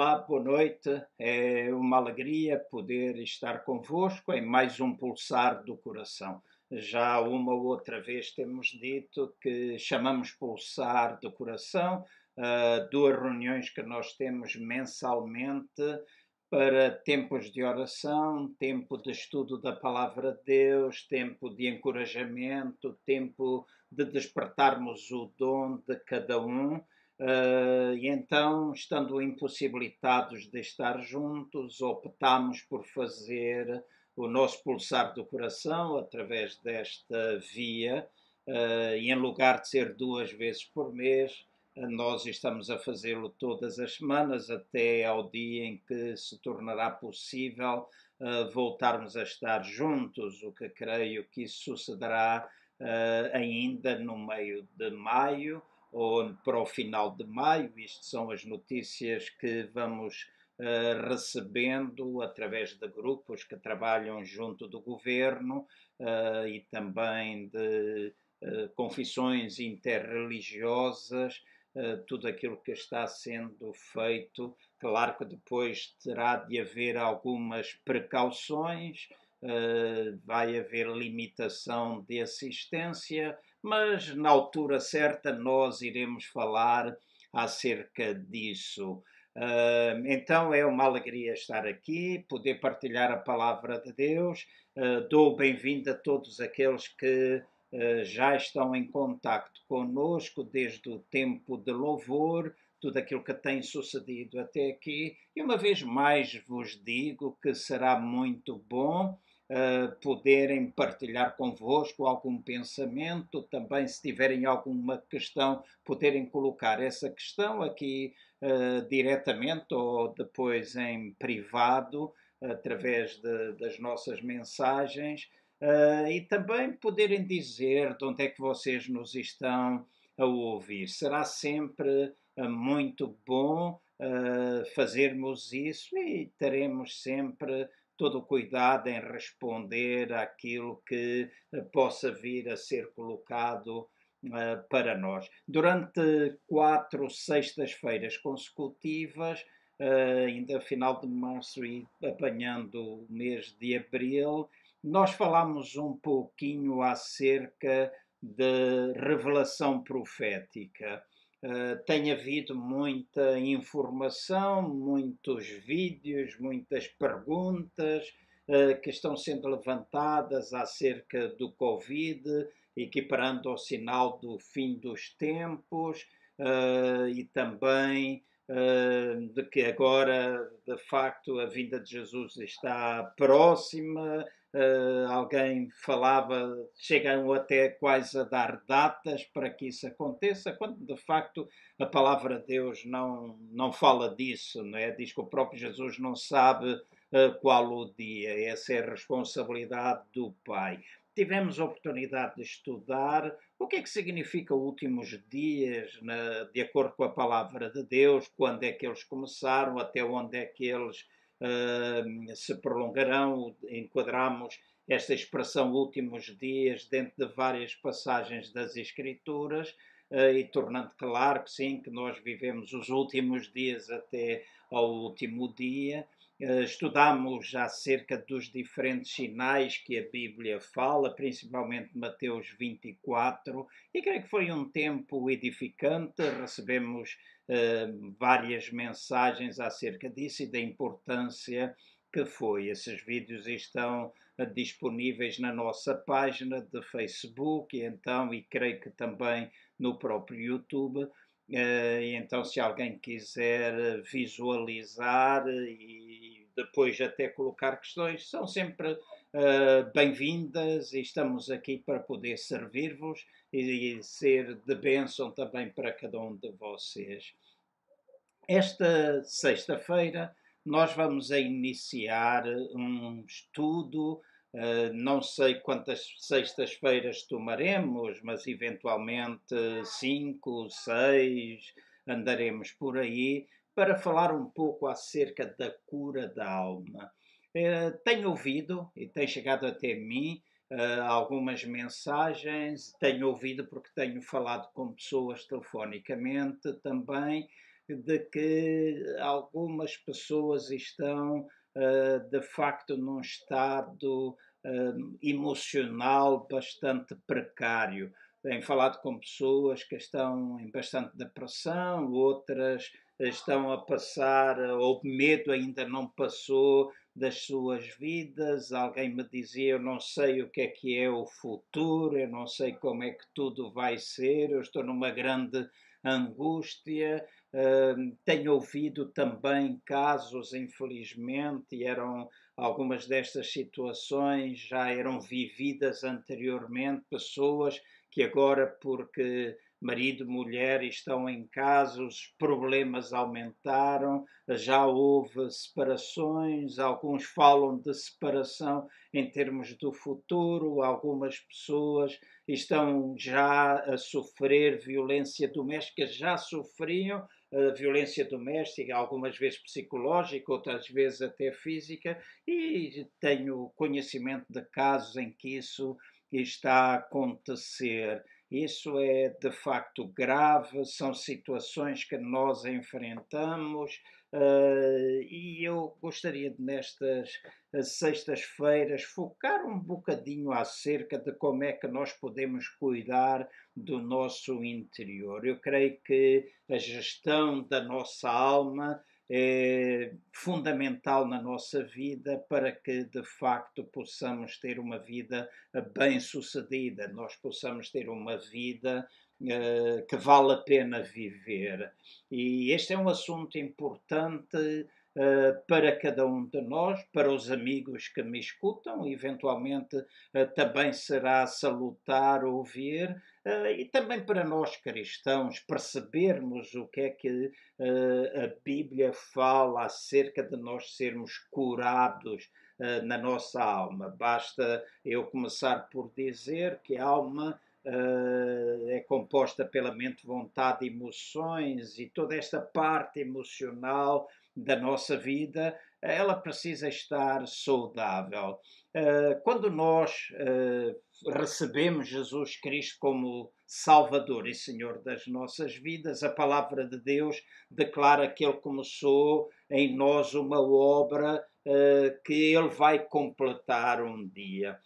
Olá, boa noite. É uma alegria poder estar convosco em mais um pulsar do coração. Já uma ou outra vez temos dito que chamamos pulsar do coração uh, duas reuniões que nós temos mensalmente para tempos de oração, tempo de estudo da palavra de Deus, tempo de encorajamento, tempo de despertarmos o dom de cada um Uh, e então, estando impossibilitados de estar juntos, optamos por fazer o nosso pulsar do coração através desta via, uh, e em lugar de ser duas vezes por mês, uh, nós estamos a fazê-lo todas as semanas, até ao dia em que se tornará possível voltarmos a estar juntos, o que creio que isso sucederá ainda no meio de maio para o final de maio. Isto são as notícias que vamos uh, recebendo através de grupos que trabalham junto do governo uh, e também de uh, confissões interreligiosas. tudo aquilo que está sendo feito, claro que depois terá de haver algumas precauções, vai haver limitação de assistência, mas na altura certa nós iremos falar acerca disso. Uh, então é uma alegria estar aqui, poder partilhar a palavra de Deus. Uh, dou bem-vindo a todos aqueles que uh, já estão em contacto conosco desde o tempo de louvor, tudo aquilo que tem sucedido até aqui. E uma vez mais vos digo que será muito bom uh, poderem partilhar convosco algum pensamento, também se tiverem alguma questão, poderem colocar essa questão aqui uh, diretamente ou depois em privado, através de, das nossas mensagens. Uh, e também poderem dizer de onde é que vocês nos estão a ouvir. Será sempre uh, muito bom uh, fazermos isso e teremos sempre todo o cuidado em responder àquilo que eh, possa vir a ser colocado uh, para nós. Durante quatro sextas-feiras consecutivas, uh, ainda final de março e apanhando o mês de abril, nós falamos um pouquinho acerca de revelação profética. Uh, tem havido muita informação, muitos vídeos, muitas perguntas uh, que estão sendo levantadas acerca do Covid, equiparando ao sinal do fim dos tempos uh, e também de que agora, de facto, a vinda de Jesus está próxima Uh, alguém falava, chegam até quase a dar datas para que isso aconteça, quando de facto a palavra de Deus não, não fala disso, não é? Diz que o próprio Jesus não sabe uh, qual o dia, essa é a responsabilidade do Pai. Tivemos a oportunidade de estudar o que é que significa últimos dias, de acordo com a palavra de Deus, quando é que eles começaram, até onde é que eles uh, se prolongarão. Enquadramos esta expressão últimos dias dentro de várias passagens das Escrituras uh, e tornando claro que sim, que nós vivemos os últimos dias até ao último dia. Uh, estudamos acerca dos diferentes sinais que a Bíblia fala, principalmente Mateus 24, e creio que foi um tempo edificante. Recebemos uh, várias mensagens acerca disso e da importância que foi. Esses vídeos estão uh, disponíveis na nossa página de Facebook e então, e creio que também no próprio YouTube. Então, se alguém quiser visualizar e depois até colocar questões, são sempre uh, bem-vindas e estamos aqui para poder servir-vos e, e ser de bênção também para cada um de vocês. Esta sexta-feira nós vamos iniciar um estudo. Uh, não sei quantas sextas-feiras tomaremos, mas eventualmente cinco, seis, andaremos por aí para falar um pouco acerca da cura da alma. Uh, tenho ouvido e tem chegado até mim uh, algumas mensagens, tenho ouvido porque tenho falado com pessoas telefonicamente também de que algumas pessoas estão uh, de facto num estado emocional bastante precário. Tenho falado com pessoas que estão em bastante depressão, outras estão a passar, ou medo ainda não passou das suas vidas. Alguém me dizia: Eu não sei o que é que é o futuro, eu não sei como é que tudo vai ser, eu estou numa grande angústia. Uh, tenho ouvido também casos, infelizmente, e eram algumas destas situações já eram vividas anteriormente, pessoas que agora, porque marido e mulher estão em casa, os problemas aumentaram, já houve separações, alguns falam de separação em termos do futuro, algumas pessoas estão já a sofrer violência doméstica, já sofriam uh, violência doméstica, algumas vezes psicológica, outras vezes até física, e tenho conhecimento de casos em que isso está a acontecer. Isso é de facto grave, são situações que nós enfrentamos uh, e eu gostaria de, nestas eh, sextas-feiras focar um bocadinho acerca de como é que nós podemos cuidar do nosso interior. Eu creio que a gestão da nossa alma é fundamental na nossa vida para que de facto possamos ter uma vida eh, bem-sucedida, nós possamos ter uma vida uh, que vale a pena viver. E este é um assunto importante Uh, para cada um de nós, para os amigos que me escutam, eventualmente uh, também será salutar ouvir, e também para nós cristãos percebermos o que é que a Bíblia fala acerca de nós sermos curados na nossa alma. Basta eu começar por dizer que a alma Uh, é composta pela mente, vontade, emoções e toda esta parte emocional da nossa vida, ela precisa estar saudável. Uh, quando nós uh, recebemos Jesus Cristo como Salvador e Senhor das nossas vidas, a palavra de Deus declara que Ele começou em nós uma obra que Ele vai completar um dia.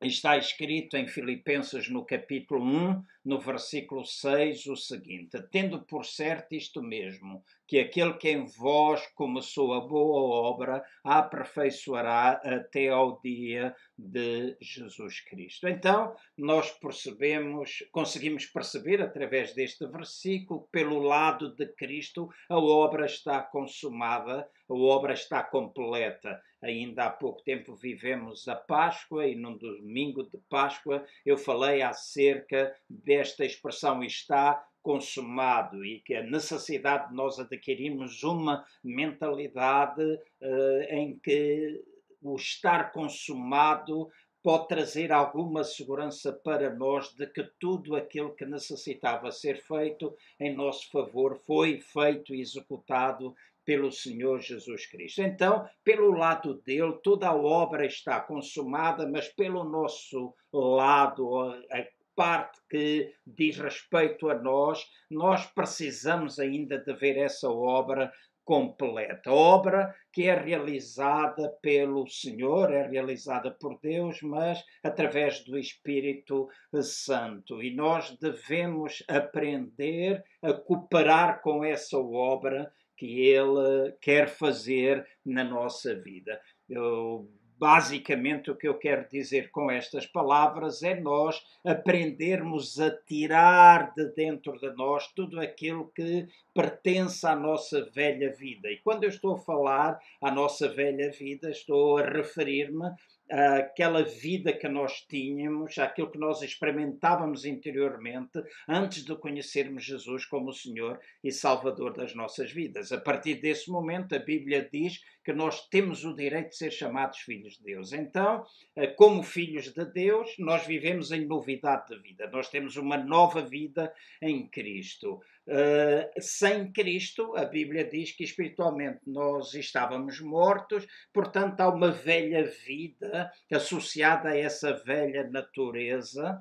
Está escrito em Filipenses no capítulo 1, no versículo 6, o seguinte: Tendo por certo isto mesmo, que aquele que em vós começou a boa obra a aperfeiçoará até ao dia de Jesus Cristo. Então, nós percebemos, conseguimos perceber através deste versículo, pelo lado de Cristo, a obra está consumada, a obra está completa. Ainda há pouco tempo vivemos a Páscoa e num domingo de Páscoa eu falei acerca desta expressão está consumado e que a necessidade de nós adquirirmos uma mentalidade uh, em que o estar consumado pode trazer alguma segurança para nós de que tudo aquilo que necessitava ser feito em nosso favor foi feito e executado pelo Senhor Jesus Cristo. Então, pelo lado dele, toda a obra está consumada, mas pelo nosso lado, a parte que diz respeito a nós, nós precisamos ainda de ver essa obra completa. Obra que é realizada pelo Senhor, é realizada por Deus, mas através do Espírito Santo. E nós devemos aprender a cooperar com essa obra que Ele quer fazer na nossa vida. Eu Basicamente, o que eu quero dizer com estas palavras é nós aprendermos a tirar de dentro de nós tudo aquilo que pertence à nossa velha vida. E quando eu estou a falar à nossa velha vida, estou a referir-me aquela vida que nós tínhamos, aquilo que nós experimentávamos interiormente antes de conhecermos Jesus como o Senhor e Salvador das nossas vidas. A partir desse momento, a Bíblia diz que nós temos o direito de ser chamados filhos de Deus. Então, eh, como filhos de Deus, nós vivemos em novidade de vida. Nós temos uma nova vida em Cristo. Uh, sem Cristo, a Bíblia diz que espiritualmente nós estávamos mortos, portanto, há uma velha vida associada a essa velha natureza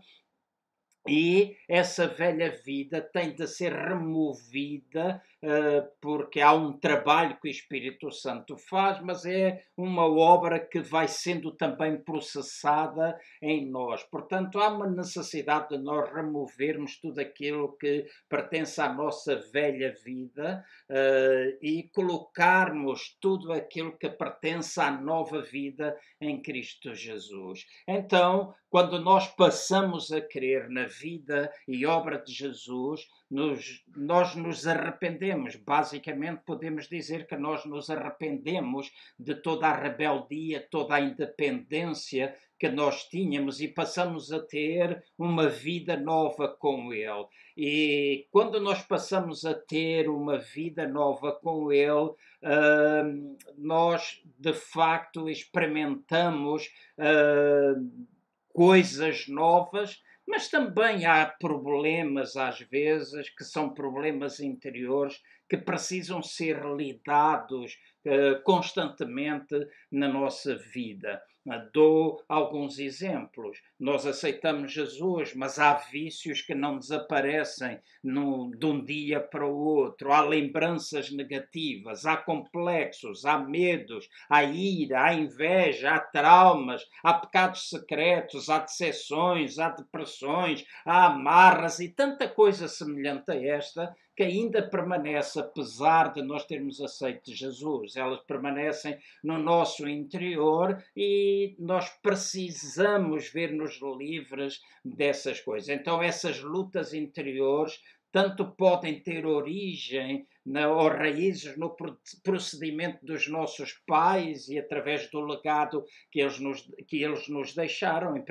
e essa velha vida tem de ser removida uh, porque há um trabalho que o Espírito Santo faz, mas é uma obra que vai sendo também processada em nós. Portanto, há uma necessidade de nós removermos tudo aquilo que pertence à nossa velha vida uh, e colocarmos tudo aquilo que pertence à nova vida em Cristo Jesus. Então, quando nós passamos a crer na vida e obra de Jesus, nos, nós nos arrependemos. Basicamente, podemos dizer que nós nos arrependemos de toda a rebeldia, toda a independência que nós tínhamos e passamos a ter uma vida nova com Ele. E quando nós passamos a ter uma vida nova com Ele, uh, nós de facto experimentamos. Uh, coisas novas, mas também há problemas, às vezes, que são problemas interiores que precisam ser lidados uh, constantemente na nossa vida. Dou alguns exemplos. Nós aceitamos Jesus, mas há vícios que não desaparecem no, de um dia para o outro. Há lembranças negativas, há complexos, há medos, há ira, há inveja, há traumas, há pecados secretos, há decepções, há depressões, há amarras e tanta coisa semelhante a esta que ainda permanece, apesar de nós termos aceito Jesus. Elas permanecem no nosso interior e nós precisamos ver-nos livres dessas coisas. Então, essas lutas interiores tanto podem ter origem na, ou raízes no procedimento dos nossos pais e através do legado que eles nos, que eles nos deixaram. Em 1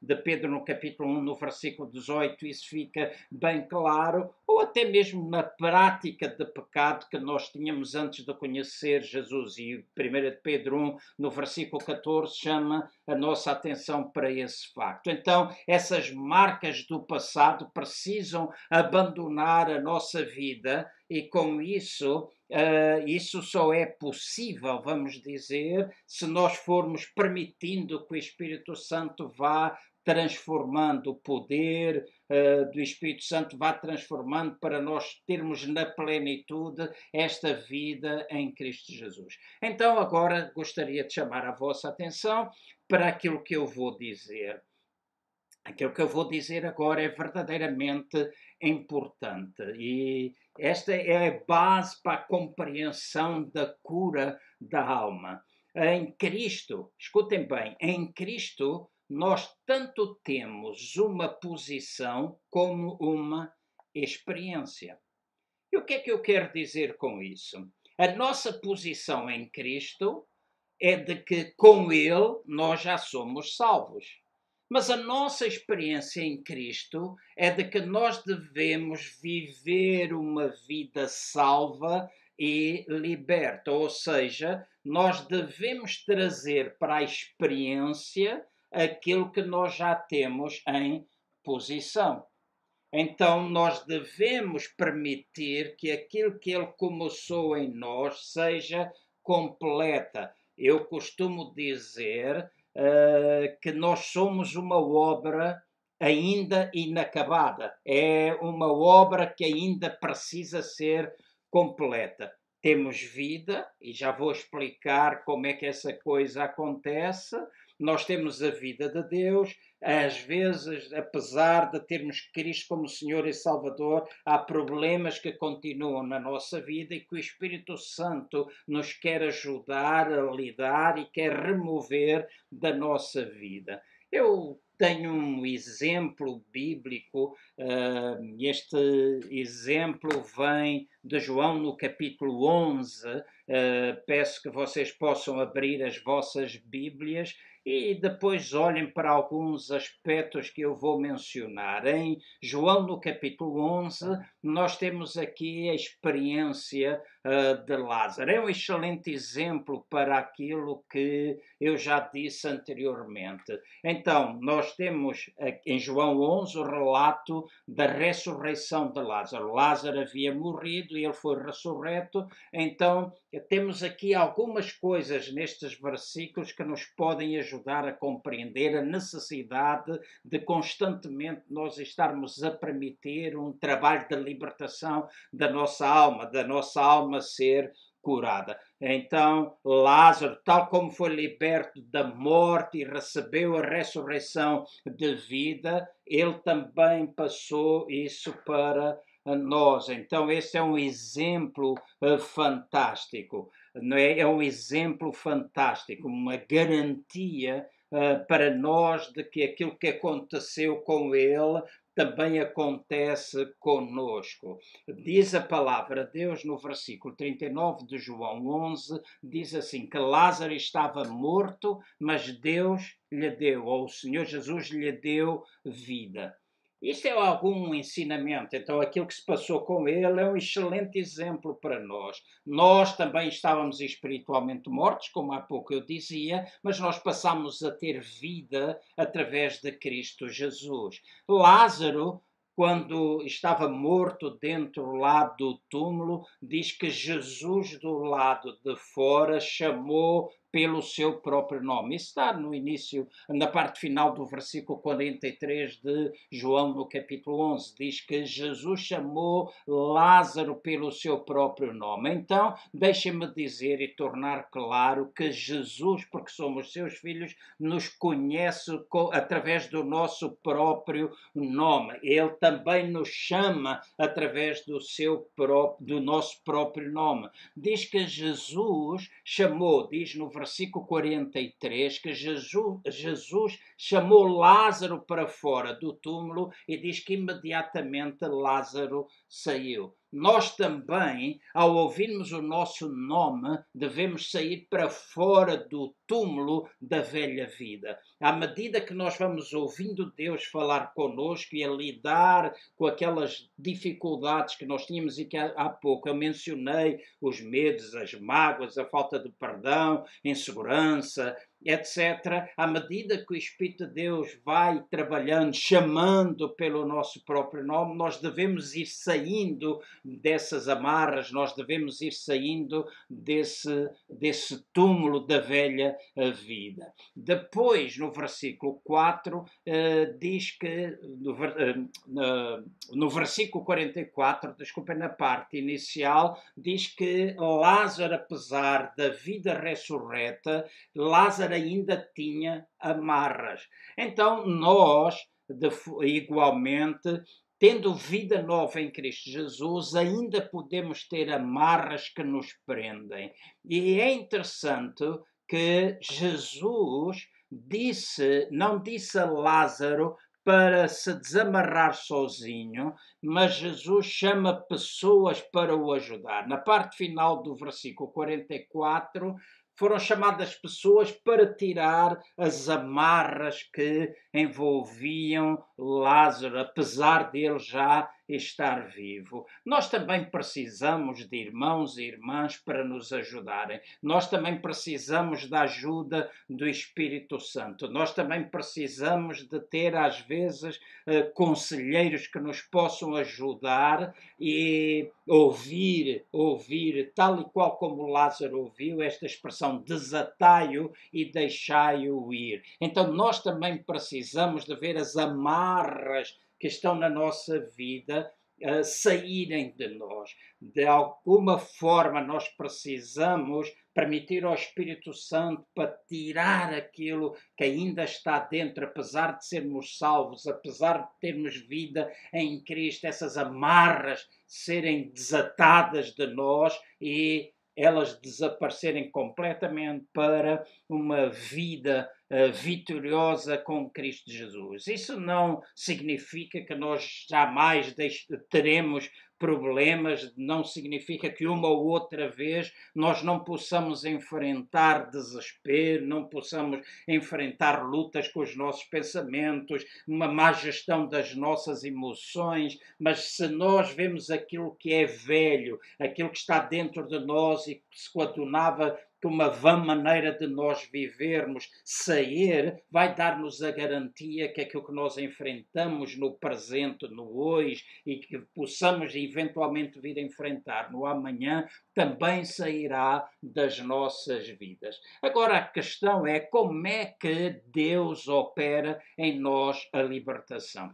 de Pedro, no capítulo 1, no versículo 18, isso fica bem claro, ou até mesmo na prática de pecado que nós tínhamos antes de conhecer Jesus. E 1 de Pedro 1, no versículo 14, chama a nossa atenção para esse facto. Então, essas marcas do passado precisam abandonar a nossa vida e com isso, uh, isso só é possível, vamos dizer, se nós formos permitindo que o Espírito Santo vá transformando o poder uh, do Espírito Santo, vá transformando para nós termos na plenitude esta vida em Cristo Jesus. Então, agora gostaria de chamar a vossa atenção para aquilo que eu vou dizer. Aquilo que eu vou dizer agora é verdadeiramente importante e esta é a base para a compreensão da cura da alma. Em Cristo, escutem bem, em Cristo nós tanto temos uma posição como uma experiência. E o que é que eu quero dizer com isso? A nossa posição em Cristo é de que com Ele nós já somos salvos. Mas a nossa experiência em Cristo é de que nós devemos viver uma vida salva e liberta, ou seja, nós devemos trazer para a experiência aquilo que nós já temos em posição. Então, nós devemos permitir que aquilo que Ele começou em nós seja completa. Eu costumo dizer uh, que nós somos uma obra ainda inacabada. É uma obra que ainda precisa ser completa. Temos vida, e já vou explicar como é que essa coisa acontece. Nós temos a vida de Deus, às vezes, apesar de termos Cristo como Senhor e Salvador, há problemas que continuam na nossa vida e que o Espírito Santo nos quer ajudar a lidar e quer remover da nossa vida. Eu tenho um exemplo bíblico, uh, este exemplo vem de João no capítulo 11. Uh, peço que vocês possam abrir as vossas Bíblias e depois olhem para alguns aspectos que eu vou mencionar. Em João, no capítulo 11, nós temos aqui a experiência uh, de Lázaro. É um excelente exemplo para aquilo que eu já disse anteriormente. Então, nós temos em João 11 o relato da ressurreição de Lázaro. Lázaro havia morrido e ele foi ressurreto. Então, temos aqui algumas coisas nestes versículos que nos podem ajudar a compreender a necessidade de constantemente nós estarmos a permitir um trabalho de libertação da nossa alma, da nossa alma ser curada. Então, Lázaro, tal como foi liberto da morte e recebeu a ressurreição de vida, ele também passou isso para nós. Então, esse é um exemplo uh, fantástico. Não é? é um exemplo fantástico, uma garantia uh, para nós de que aquilo que aconteceu com ele também acontece conosco. Diz a palavra Deus no versículo 39 de João 11, diz assim: que Lázaro estava morto, mas Deus lhe deu, ou o Senhor Jesus lhe deu vida. Isto é algum ensinamento. Então, aquilo que se passou com ele é um excelente exemplo para nós. Nós também estávamos espiritualmente mortos, como há pouco eu dizia, mas nós passamos a ter vida através de Cristo Jesus. Lázaro quando estava morto dentro lá do túmulo, diz que Jesus do lado de fora chamou pelo seu próprio nome. Isso está no início, na parte final do versículo 43 de João, no capítulo 11. Diz que Jesus chamou Lázaro pelo seu próprio nome. Então, deixem-me dizer e tornar claro que Jesus, porque somos seus filhos, nos conhece através do nosso próprio nome. Ele também nos chama através do seu próprio, do nosso próprio nome. Diz que Jesus chamou, diz no versículo versículo 43, que Jesus, Jesus chamou Lázaro para fora do túmulo e diz que imediatamente Lázaro saiu. Nós também, ao ouvirmos o nosso nome, devemos sair para fora do túmulo da velha vida. À medida que nós vamos ouvindo Deus falar conosco e a lidar com aquelas dificuldades que nós tínhamos e que há pouco eu mencionei, os medos, as mágoas, a falta de perdão, insegurança, etc., à medida que o Espírito de Deus vai trabalhando, chamando pelo nosso próprio nome, nós devemos ir saindo dessas amarras, nós devemos ir saindo desse, desse túmulo da velha eh, vida. Depois, no versículo 4, eh, diz que, no, eh, versículo 44, desculpa, na parte inicial, diz que Lázaro, apesar da vida ressurreta, Lázaro ainda tinha amarras. Então, nós, de, igualmente, tendo vida nova em Cristo Jesus, ainda podemos ter amarras que nos prendem. E é interessante que Jesus disse, não disse a Lázaro para se desamarrar sozinho, mas Jesus chama pessoas para o ajudar. Na parte final do versículo 44, foram chamadas pessoas para tirar as amarras que envolviam Lázaro, apesar dele já estar vivo. Nós também precisamos de irmãos e irmãs para nos ajudarem. Nós também precisamos da ajuda do Espírito Santo. Nós também precisamos de ter, às vezes, eh, conselheiros que nos possam ajudar e ouvir, ouvir, tal e qual como Lázaro ouviu, esta expressão desatai-o e deixai-o ir. Então, nós também precisamos de ver as amarras que estão na nossa vida uh, saírem de nós. De alguma forma, nós precisamos permitir ao Espírito Santo para tirar aquilo que ainda está dentro, apesar de sermos salvos, apesar de termos vida em Cristo, essas amarras serem desatadas de nós e elas desaparecerem completamente para uma vida vitoriosa com Cristo Jesus. Isso não significa que nós jamais teremos problemas, não significa que uma ou outra vez nós não possamos enfrentar desespero, não possamos enfrentar lutas com os nossos pensamentos, uma má gestão das nossas emoções, mas se nós vemos aquilo que é velho, aquilo que está dentro de nós e que se coadunava que uma vã maneira de nós vivermos, sair, vai dar-nos a garantia que aquilo que nós enfrentamos no presente, no hoje, e que possamos eventualmente vir a enfrentar no amanhã, também sairá das nossas vidas. Agora a questão é como é que Deus opera em nós a libertação.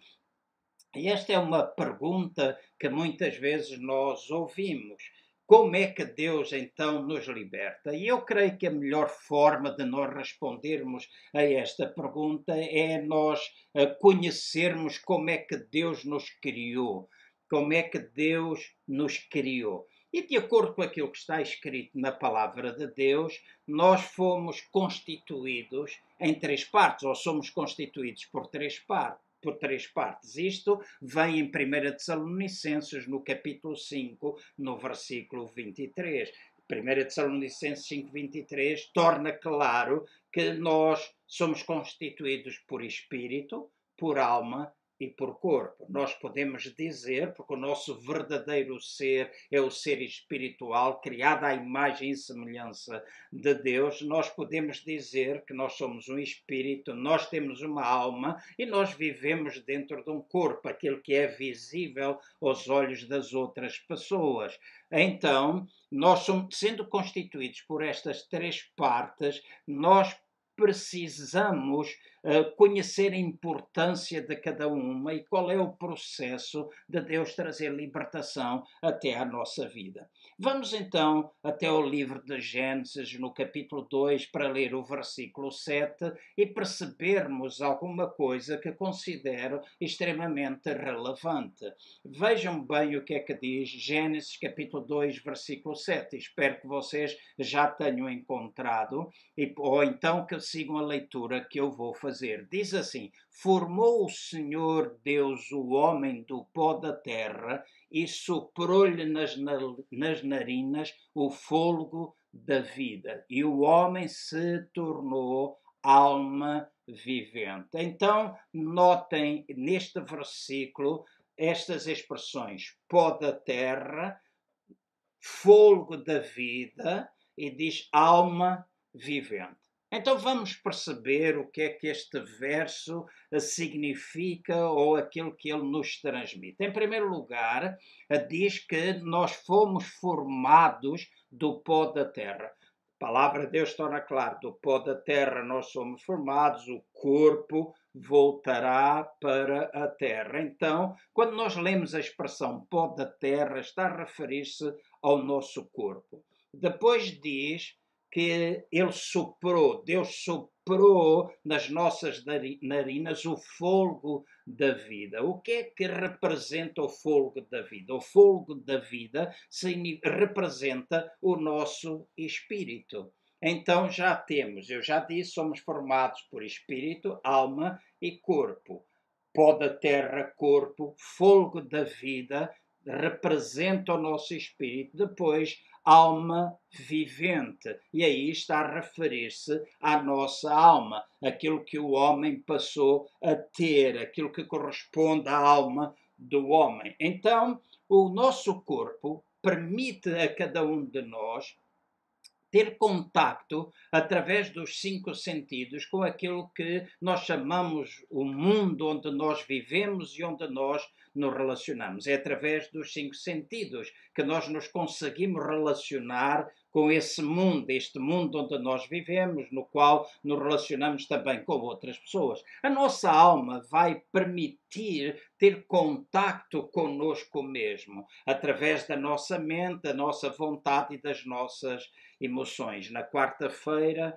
E esta é uma pergunta que muitas vezes nós ouvimos. Como é que Deus então nos liberta? E eu creio que a melhor forma de nós respondermos a esta pergunta é nós eh, conhecermos como é que Deus nos criou, como é que Deus nos criou. E de acordo com aquilo que está escrito na palavra de Deus, nós fomos constituídos em três partes, ou somos constituídos por três partes por três partes. Isto vem em 1 Tessalonicenses, no capítulo 5, no versículo 23. 1 Tessalonicenses 5, 23 torna claro que nós somos constituídos por espírito, por alma e por corpo. Nós podemos dizer, porque o nosso verdadeiro ser é o ser espiritual, criado à imagem e semelhança de Deus, nós podemos dizer que nós somos um espírito, nós temos uma alma e nós vivemos dentro de um corpo, aquele que é visível aos olhos das outras pessoas. Então, nós somos, sendo constituídos por estas três partes, nós precisamos uh, conhecer a importância de cada uma e qual é o processo de Deus trazer libertação até à nossa vida. Vamos então até o livro de Gênesis, no capítulo 2, para ler o versículo 7 e percebermos alguma coisa que considero extremamente relevante. Vejam bem o que é que diz Gênesis, capítulo 2, versículo 7. Espero que vocês já tenham encontrado, ou então que sigam a leitura que eu vou fazer. Diz assim: Formou o Senhor Deus o homem do pó da terra e soprou-lhe nas, nas narinas o fôlego da vida, e o homem se tornou alma vivente. Então, notem neste versículo estas expressões: pó da terra, fôlego da vida e diz alma vivente. Então vamos perceber o que é que este verso eh, significa ou aquilo que ele nos transmite. Em primeiro lugar, eh, diz que nós fomos formados do pó da terra. A palavra de Deus torna claro: do pó da terra nós somos formados, o corpo voltará para a terra. Então, quando nós lemos a expressão pó da terra, está a referir-se ao nosso corpo. Depois diz que ele soprou, Deus soprou nas nossas narinas o fogo da vida. O que é que representa o fogo da vida? O fogo da vida representa o nosso espírito. Então já temos, eu já disse, somos formados por espírito, alma e corpo. Pó da terra, corpo, fogo da vida representa o nosso espírito. Depois, alma vivente. E aí está a referir-se à nossa alma, aquilo que o homem passou a ter, aquilo que corresponde à alma do homem. Então, o nosso corpo permite a cada um de nós ter contacto através dos cinco sentidos com aquilo que nós chamamos o mundo onde nós vivemos e onde nós nos relacionamos. É através dos cinco sentidos que nós nos conseguimos relacionar com esse mundo, este mundo onde nós vivemos, no qual nos relacionamos também com outras pessoas. A nossa alma vai permitir ter contacto conosco mesmo, através da nossa mente, da nossa vontade e das nossas emoções. Na quarta-feira,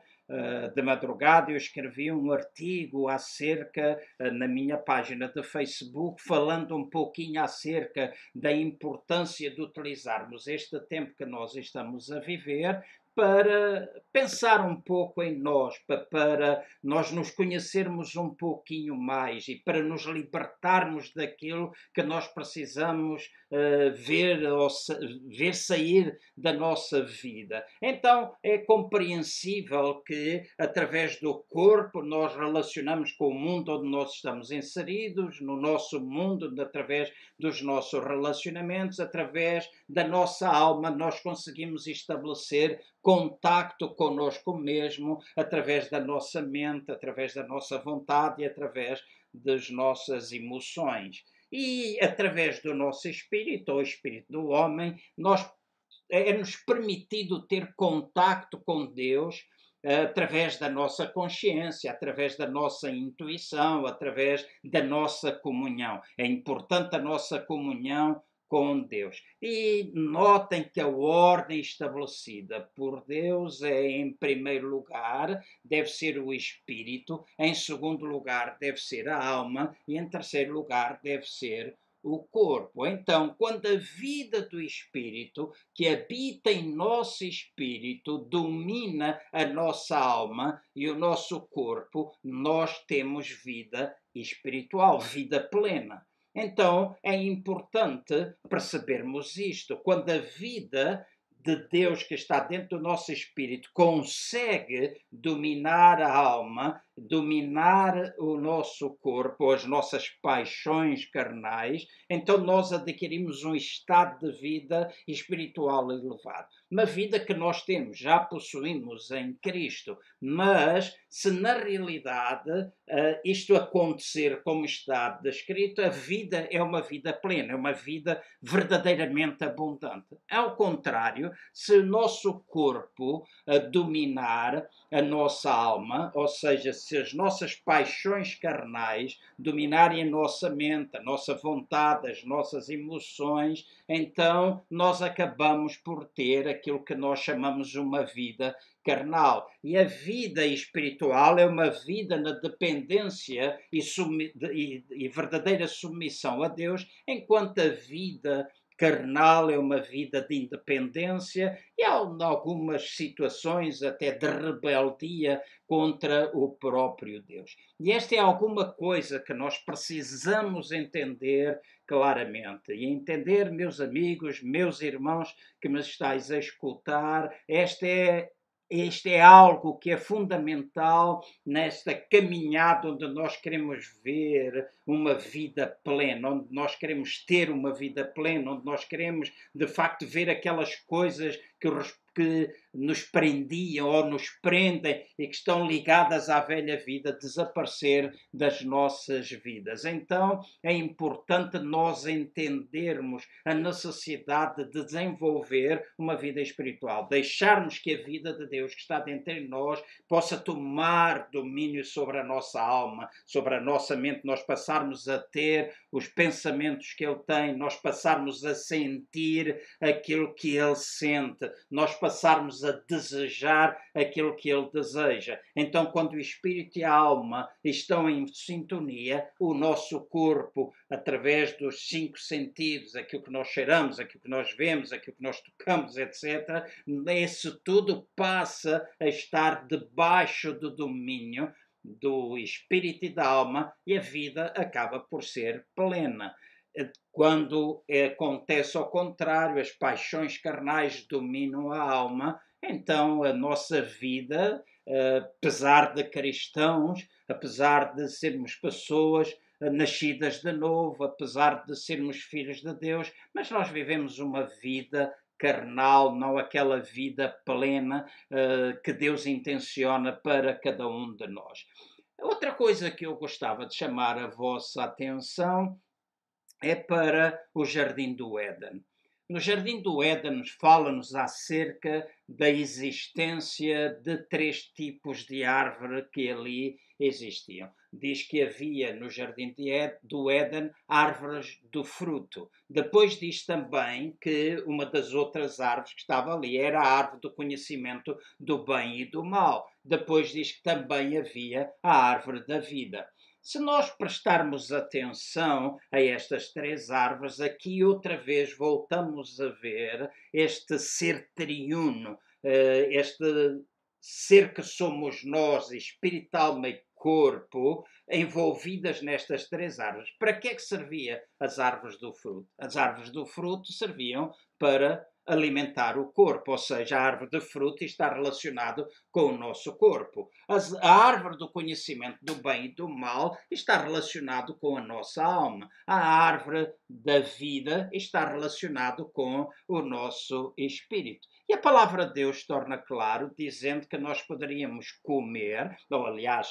de madrugada eu escrevi um artigo acerca, eh, na minha página de Facebook, falando um pouquinho acerca da importância de utilizarmos este tempo que nós estamos a viver para pensar um pouco em nós, para nós nos conhecermos um pouquinho mais e para nos libertarmos daquilo que nós precisamos uh, ver, ou, ver sair da nossa vida. Então é compreensível que através do corpo nós relacionamos com o mundo onde nós estamos inseridos, no nosso mundo, através dos nossos relacionamentos, através da nossa alma, nós conseguimos estabelecer contacto conosco mesmo através da nossa mente, através da nossa vontade e através das nossas emoções. E através do nosso espírito, ou espírito do homem, nós é-nos permitido ter contacto com Deus através da nossa consciência, através da nossa intuição, através da nossa comunhão. É importante a nossa comunhão com Deus. E notem que a ordem estabelecida por Deus é, em primeiro lugar, deve ser o espírito, em segundo lugar, deve ser a alma, e em terceiro lugar, deve ser o corpo. Então, quando a vida do espírito que habita em nosso espírito domina a nossa alma e o nosso corpo, nós temos vida espiritual, vida plena. Então, é importante percebermos isto. Quando a vida de Deus que está dentro do nosso espírito consegue dominar a alma, dominar o nosso corpo, as nossas paixões carnais, então nós adquirimos um estado de vida espiritual elevado. Uma vida que nós temos, já possuímos em Cristo, mas se na realidade uh, isto acontecer como está descrito, a vida é uma vida plena, é uma vida verdadeiramente abundante. Ao contrário, se o nosso corpo uh, dominar a nossa alma, ou seja, se as nossas paixões carnais dominarem a nossa mente, a nossa vontade, as nossas emoções, então nós acabamos por ter aquilo que nós chamamos uma vida carnal. E a vida espiritual é uma vida na dependência e, e, e verdadeira submissão a Deus, enquanto a vida carnal é uma vida de independência e há algumas situações até de rebeldia contra o próprio Deus. E esta é alguma coisa que nós precisamos entender claramente. E entender, meus amigos, meus irmãos que me estáis a escutar, esta é este é algo que é fundamental nesta caminhada onde nós queremos ver uma vida plena, onde nós queremos ter uma vida plena, onde nós queremos de facto ver aquelas coisas que que nos prendiam ou nos prendem e que estão ligadas à velha vida desaparecer das nossas vidas. Então é importante nós entendermos a necessidade de desenvolver uma vida espiritual, deixarmos que a vida de Deus que está dentro de nós possa tomar domínio sobre a nossa alma, sobre a nossa mente, nós passarmos a ter os pensamentos que Ele tem, nós passarmos a sentir aquilo que Ele sente, nós passarmos a desejar aquilo que ele deseja. Então, quando o espírito e a alma estão em sintonia, o nosso corpo, através dos cinco sentidos, aquilo que nós cheiramos, aquilo que nós vemos, aquilo que nós tocamos, etc., esse tudo passa a estar debaixo do domínio do espírito e da alma e a vida acaba por ser plena. Quando acontece ao contrário, as paixões carnais dominam a alma, então a nossa vida, apesar de cristãos, apesar de sermos pessoas nascidas de novo, apesar de sermos filhos de Deus, mas nós vivemos uma vida carnal, não aquela vida plena uh, que Deus intenciona para cada um de nós. Outra coisa que eu gostava de chamar a vossa atenção é para o Jardim do Éden. No Jardim do Éden fala-nos acerca da existência de três tipos de árvore que ali existiam. Diz que havia no Jardim do Éden árvores do fruto. Depois diz também que uma das outras árvores que estava ali era a árvore do conhecimento do bem e do mal. Depois diz que também havia a árvore da vida. Se nós prestarmos atenção a estas três árvores, aqui outra vez voltamos a ver este ser triuno, eh, este ser que somos nós, espírito, alma e corpo, envolvidas nestas três árvores. Para que é que servia as árvores do fruto? As árvores do fruto serviam para alimentar o corpo, ou seja, a árvore de fruto está relacionado com o nosso corpo. A árvore do conhecimento do bem e do mal está relacionado com a nossa alma. A árvore da vida está relacionado com o nosso espírito. E a palavra de Deus torna claro, dizendo que nós poderíamos comer, ou aliás,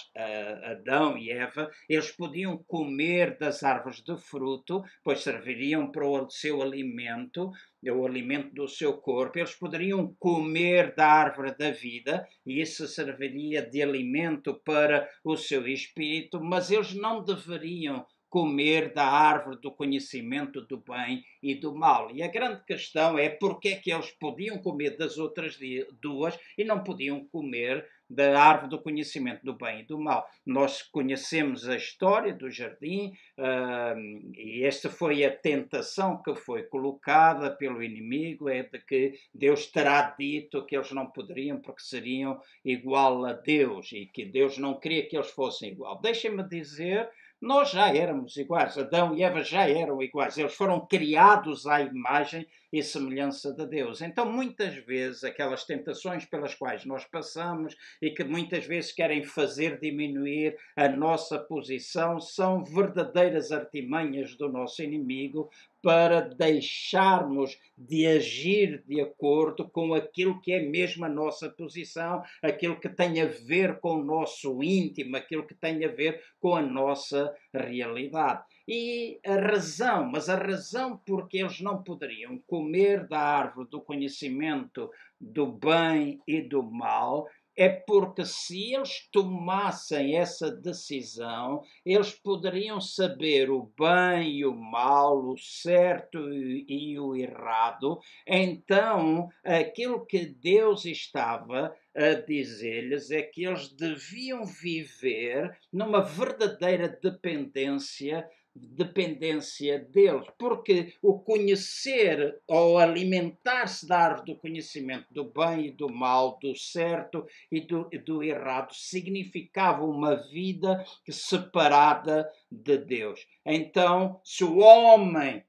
Adão e Eva, eles podiam comer das árvores de fruto, pois serviriam para o seu alimento, o alimento do seu corpo, eles poderiam comer da árvore da vida, e isso serviria de alimento para o seu espírito, mas eles não deveriam comer da árvore do conhecimento do bem e do mal. E a grande questão é porque é que eles podiam comer das outras duas e não podiam comer da árvore do conhecimento do bem e do mal. Nós conhecemos a história do jardim uh, e esta foi a tentação que foi colocada pelo inimigo, é de que Deus terá dito que eles não poderiam porque seriam igual a Deus e que Deus não queria que eles fossem igual. Deixem-me dizer nós já éramos iguais, Adão e Eva já eram iguais, eles foram criados à imagem e semelhança de Deus. Então, muitas vezes, aquelas tentações pelas quais nós passamos e que muitas vezes querem fazer diminuir a nossa posição são verdadeiras artimanhas do nosso inimigo para deixarmos de agir de acordo com aquilo que é mesmo a nossa posição, aquilo que tem a ver com o nosso íntimo, aquilo que tem a ver com a nossa realidade. E a razão, mas a razão porque eles não poderiam comer da árvore do conhecimento do bem e do mal é porque se eles tomassem essa decisão, eles poderiam saber o bem e o mal, o certo e, o errado. Então, aquilo que Deus estava a dizer-lhes é que eles deviam viver numa verdadeira dependência dependência deles, porque o conhecer ou alimentar-se da árvore do conhecimento do bem e do mal, do certo e do, do errado, significava uma vida separada de Deus. Então, se o homem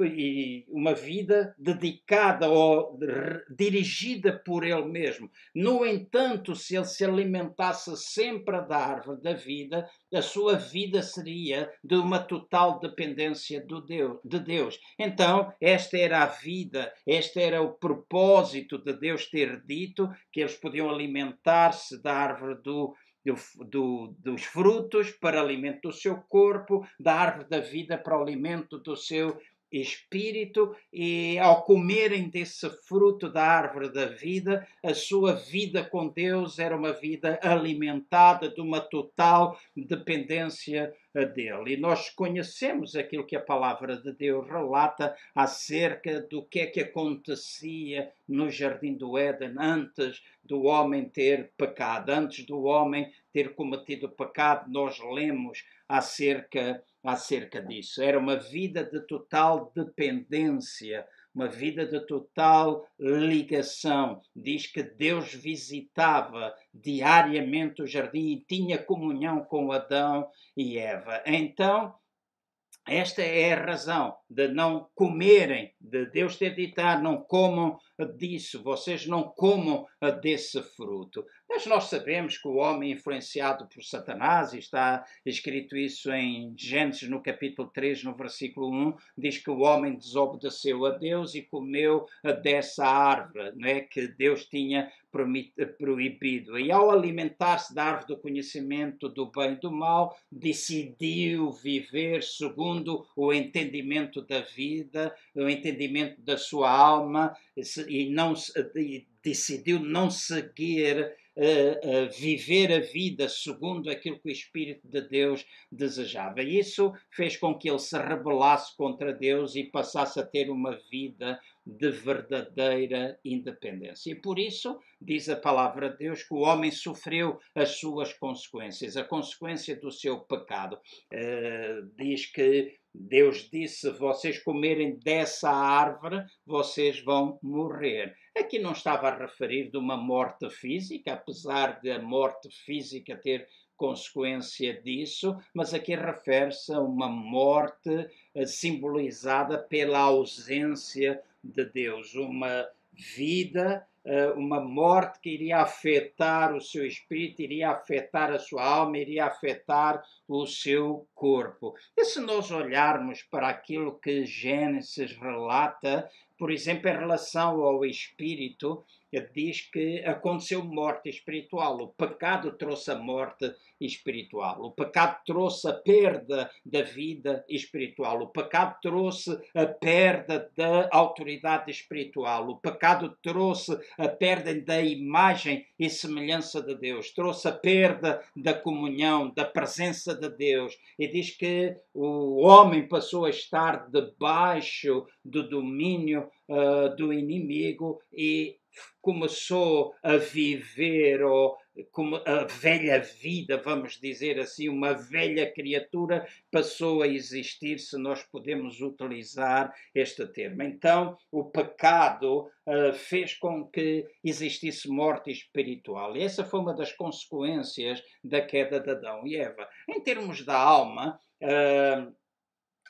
e uma vida dedicada ou dirigida por ele mesmo. No entanto, se ele se alimentasse sempre da árvore da vida, a sua vida seria de uma total dependência do Deus, de Deus. Então, esta era a vida, este era o propósito de Deus ter dito que eles podiam alimentar-se da árvore do do, do, dos frutos para alimento do seu corpo, da árvore da vida para alimento do seu espírito e ao comerem desse fruto da árvore da vida, a sua vida com Deus era uma vida alimentada de uma total dependência dele. E nós conhecemos aquilo que a palavra de Deus relata acerca do que é que acontecia no jardim do Éden antes do homem ter pecado, antes do homem ter cometido pecado. Nós lemos acerca acerca disso. Era uma vida de total dependência, uma vida de total ligação. Diz que Deus visitava diariamente o jardim e tinha comunhão com Adão e Eva. Então, esta é a razão de não comerem, de Deus ter dito, ah, não comam disso, vocês não comam desse fruto. Mas nós sabemos que o homem influenciado por Satanás, e está escrito isso em Gênesis no capítulo 3, no versículo 1, diz que o homem desobedeceu a Deus e comeu dessa árvore né, que Deus tinha proibido. E ao alimentar-se da árvore do conhecimento do bem e do mal, decidiu viver segundo o entendimento da vida, o entendimento da sua alma, e não e decidiu não seguir uh, viver a vida segundo aquilo que o Espírito de Deus desejava. Isso fez com que ele se rebelasse contra Deus e passasse a ter uma vida de verdadeira independência. E por isso, diz a palavra de Deus, que o homem sofreu as suas consequências, a consequência do seu pecado. Uh, diz que Deus disse: vocês comerem dessa árvore, vocês vão morrer. Aqui não estava a referir de uma morte física, apesar de a morte física ter consequência disso, mas aqui refere-se a uma morte eh, simbolizada pela ausência de Deus, uma vida uh, uma morte que iria afetar o seu espírito, iria afetar a sua alma, iria afetar o seu corpo. E se nós olharmos para aquilo que Gênesis relata, por exemplo, em relação ao espírito, diz que aconteceu morte espiritual. O pecado trouxe a morte espiritual. O pecado trouxe a perda da vida espiritual. O pecado trouxe a perda da autoridade espiritual. O pecado trouxe a perda da imagem e semelhança de Deus. Trouxe a perda da comunhão, da presença de Deus. E diz que o homem passou a estar debaixo do domínio uh, do inimigo e começou a viver ou como a velha vida, vamos dizer assim, uma velha criatura passou a existir, se nós podemos utilizar este termo. Então, o pecado uh, fez com que existisse morte espiritual. E essa foi uma das consequências da queda de Adão e Eva. Em termos da alma, uh,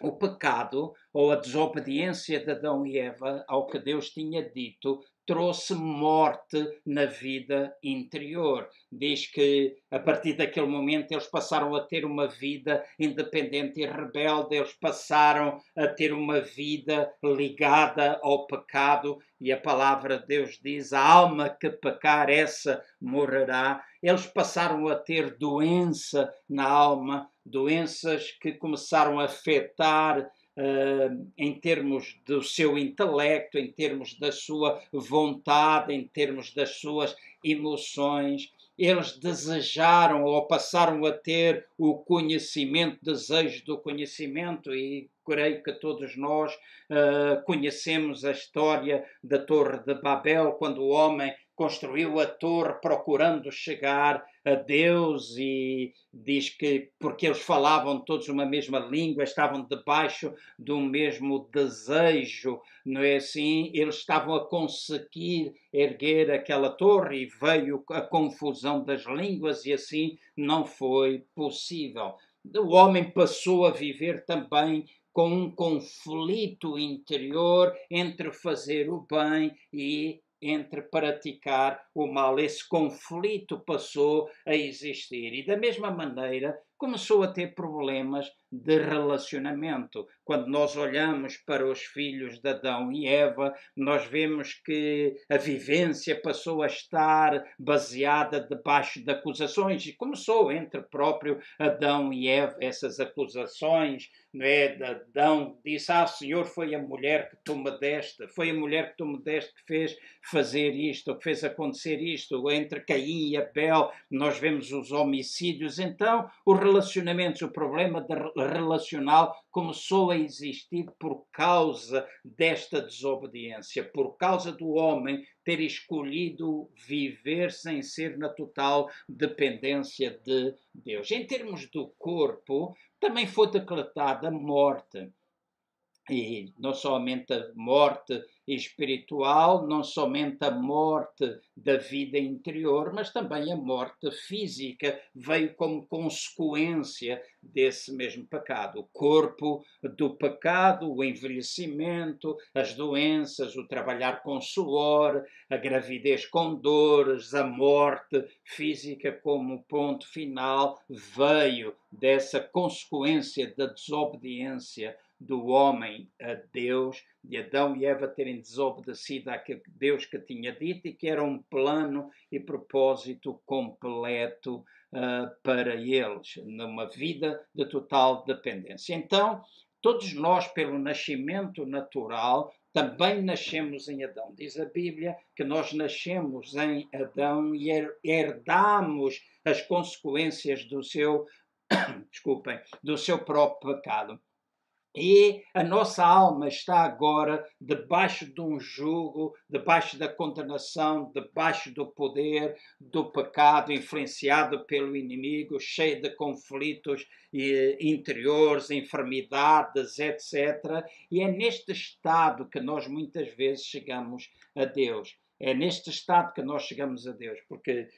o pecado ou a desobediência de Adão e Eva ao que Deus tinha dito trouxe morte na vida interior. Diz que a partir daquele momento eles passaram a ter uma vida independente e rebelde, eles passaram a ter uma vida ligada ao pecado, e a palavra de Deus diz: a alma que pecar, essa morrerá. Eles passaram a ter doença na alma, doenças que começaram a afetar Uh, em termos do seu intelecto, em termos da sua vontade, em termos das suas emoções. Eles desejaram ou passaram a ter o conhecimento, desejo do conhecimento, e creio que todos nós uh, conhecemos a história da Torre de Babel, quando o homem construiu a torre procurando chegar a Deus e diz que porque eles falavam todos uma mesma língua, estavam debaixo do mesmo desejo, não é assim? Eles estavam a conseguir erguer aquela torre e veio a confusão das línguas e assim não foi possível. O homem passou a viver também com um conflito interior entre fazer o bem e entre praticar o mal. Esse conflito passou a existir. E da mesma maneira começou a ter problemas de relacionamento. Quando nós olhamos para os filhos de Adão e Eva, nós vemos que a vivência passou a estar baseada debaixo de acusações e começou entre próprio Adão e Eva essas acusações, não é? De Adão disse: "Ah, Senhor, foi a mulher que tu me deste, foi a mulher que tu me deste que fez fazer isto, que fez acontecer isto". Entre Caim e Abel, nós vemos os homicídios. Então, os relacionamentos, o problema de relacional começou a existir por causa desta desobediência, por causa do homem ter escolhido viver sem ser na total dependência de Deus. Em termos do corpo, também foi decretada morte. E não somente a morte espiritual, não somente a morte da vida interior, mas também a morte física veio como consequência desse mesmo pecado. O corpo do pecado, o envelhecimento, as doenças, o trabalhar com suor, a gravidez com dores, a morte física como ponto final veio dessa consequência da desobediência do homem a Deus, de Adão e Eva terem desobedecido àquilo que Deus que tinha dito e que era um plano e propósito completo uh, para eles, numa vida de total dependência. Então, todos nós, pelo nascimento natural, também nascemos em Adão. Diz a Bíblia que nós nascemos em Adão e herdamos as consequências do seu, desculpem, do seu próprio pecado. E a nossa alma está agora debaixo de um jugo, debaixo da condenação, debaixo do poder do pecado, influenciado pelo inimigo, cheio de conflitos interiores, enfermidades, etc. E é neste estado que nós muitas vezes chegamos a Deus. É neste estado que nós chegamos a Deus, porque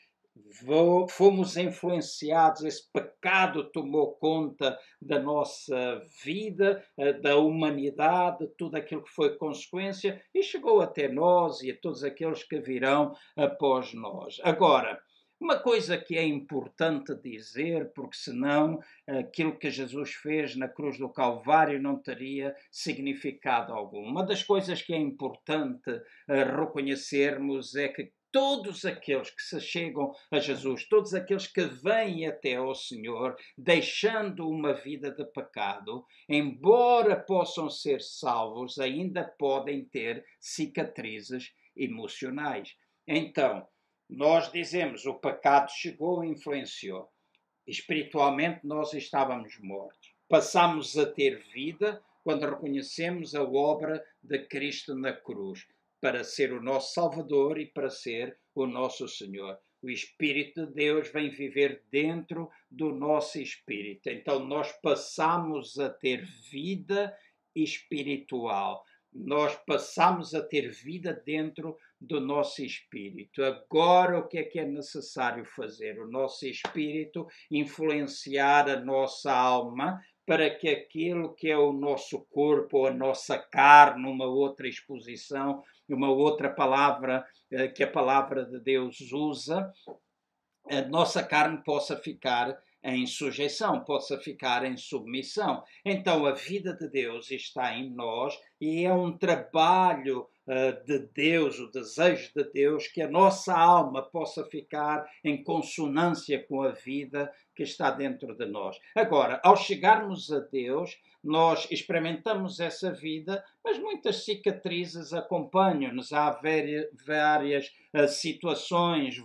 fomos influenciados, esse pecado tomou conta da nossa vida, eh, da humanidade, tudo aquilo que foi consequência e chegou até nós e a todos aqueles que virão após nós. Agora, uma coisa que é importante dizer, porque senão aquilo que Jesus fez na cruz do Calvário não teria significado algum. Uma das coisas que é importante eh, reconhecermos é que todos aqueles que se chegam a Jesus, todos aqueles que vêm até ao Senhor, deixando uma vida de pecado, embora possam ser salvos, ainda podem ter cicatrizes emocionais. Então, nós dizemos o pecado chegou e influenciou. Espiritualmente nós estávamos mortos. Passamos a ter vida quando reconhecemos a obra de Cristo na cruz para ser o nosso Salvador e para ser o nosso Senhor. O Espírito de Deus vem viver dentro do nosso espírito. Então nós passamos a ter vida espiritual. Nós passamos a ter vida dentro do nosso espírito. Agora, o que é que é necessário fazer? O nosso espírito influenciar a nossa alma para que aquilo que é o nosso corpo, a nossa carne, uma outra exposição, uma outra palavra eh, que a palavra de Deus usa, a nossa carne possa ficar em sujeição, possa ficar em submissão. Então a vida de Deus está em nós e é um trabalho uh, de Deus, o desejo de Deus, que a nossa alma possa ficar em consonância com a vida que está dentro de nós. Agora, ao chegarmos a Deus, nós experimentamos essa vida, mas muitas cicatrizes acompanham-nos. Há várias uh, situações,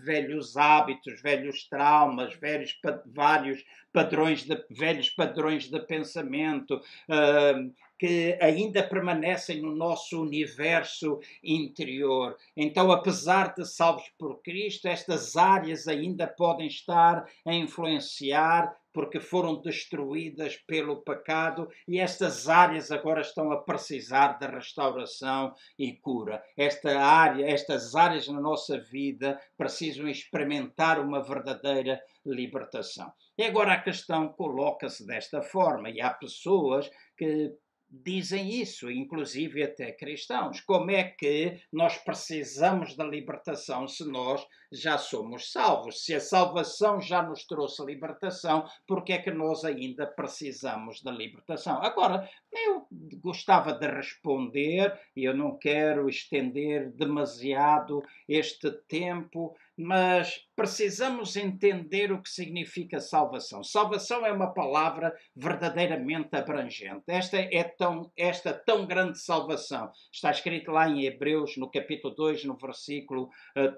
velhos hábitos, velhos traumas, velhos, vários padrões de, velhos padrões de pensamento. Que ainda permanecem no nosso universo interior. Então, apesar de salvos por Cristo, estas áreas ainda podem estar a influenciar porque foram destruídas pelo pecado e estas áreas agora estão a precisar de restauração e cura. Esta área, estas áreas na nossa vida precisam experimentar uma verdadeira libertação. E agora a questão coloca-se desta forma e há pessoas que dizem isso, inclusive até cristãos. Como é que nós precisamos da libertação se nós já somos salvos? Se a salvação já nos trouxe libertação, por que é que nós ainda precisamos da libertação? Agora, eu gostava de responder, e eu não quero estender demasiado este tempo, mas precisamos entender o que significa salvação. Salvação é uma palavra verdadeiramente abrangente. Esta é tão, esta tão grande salvação está escrito lá em Hebreus, no capítulo 2, no versículo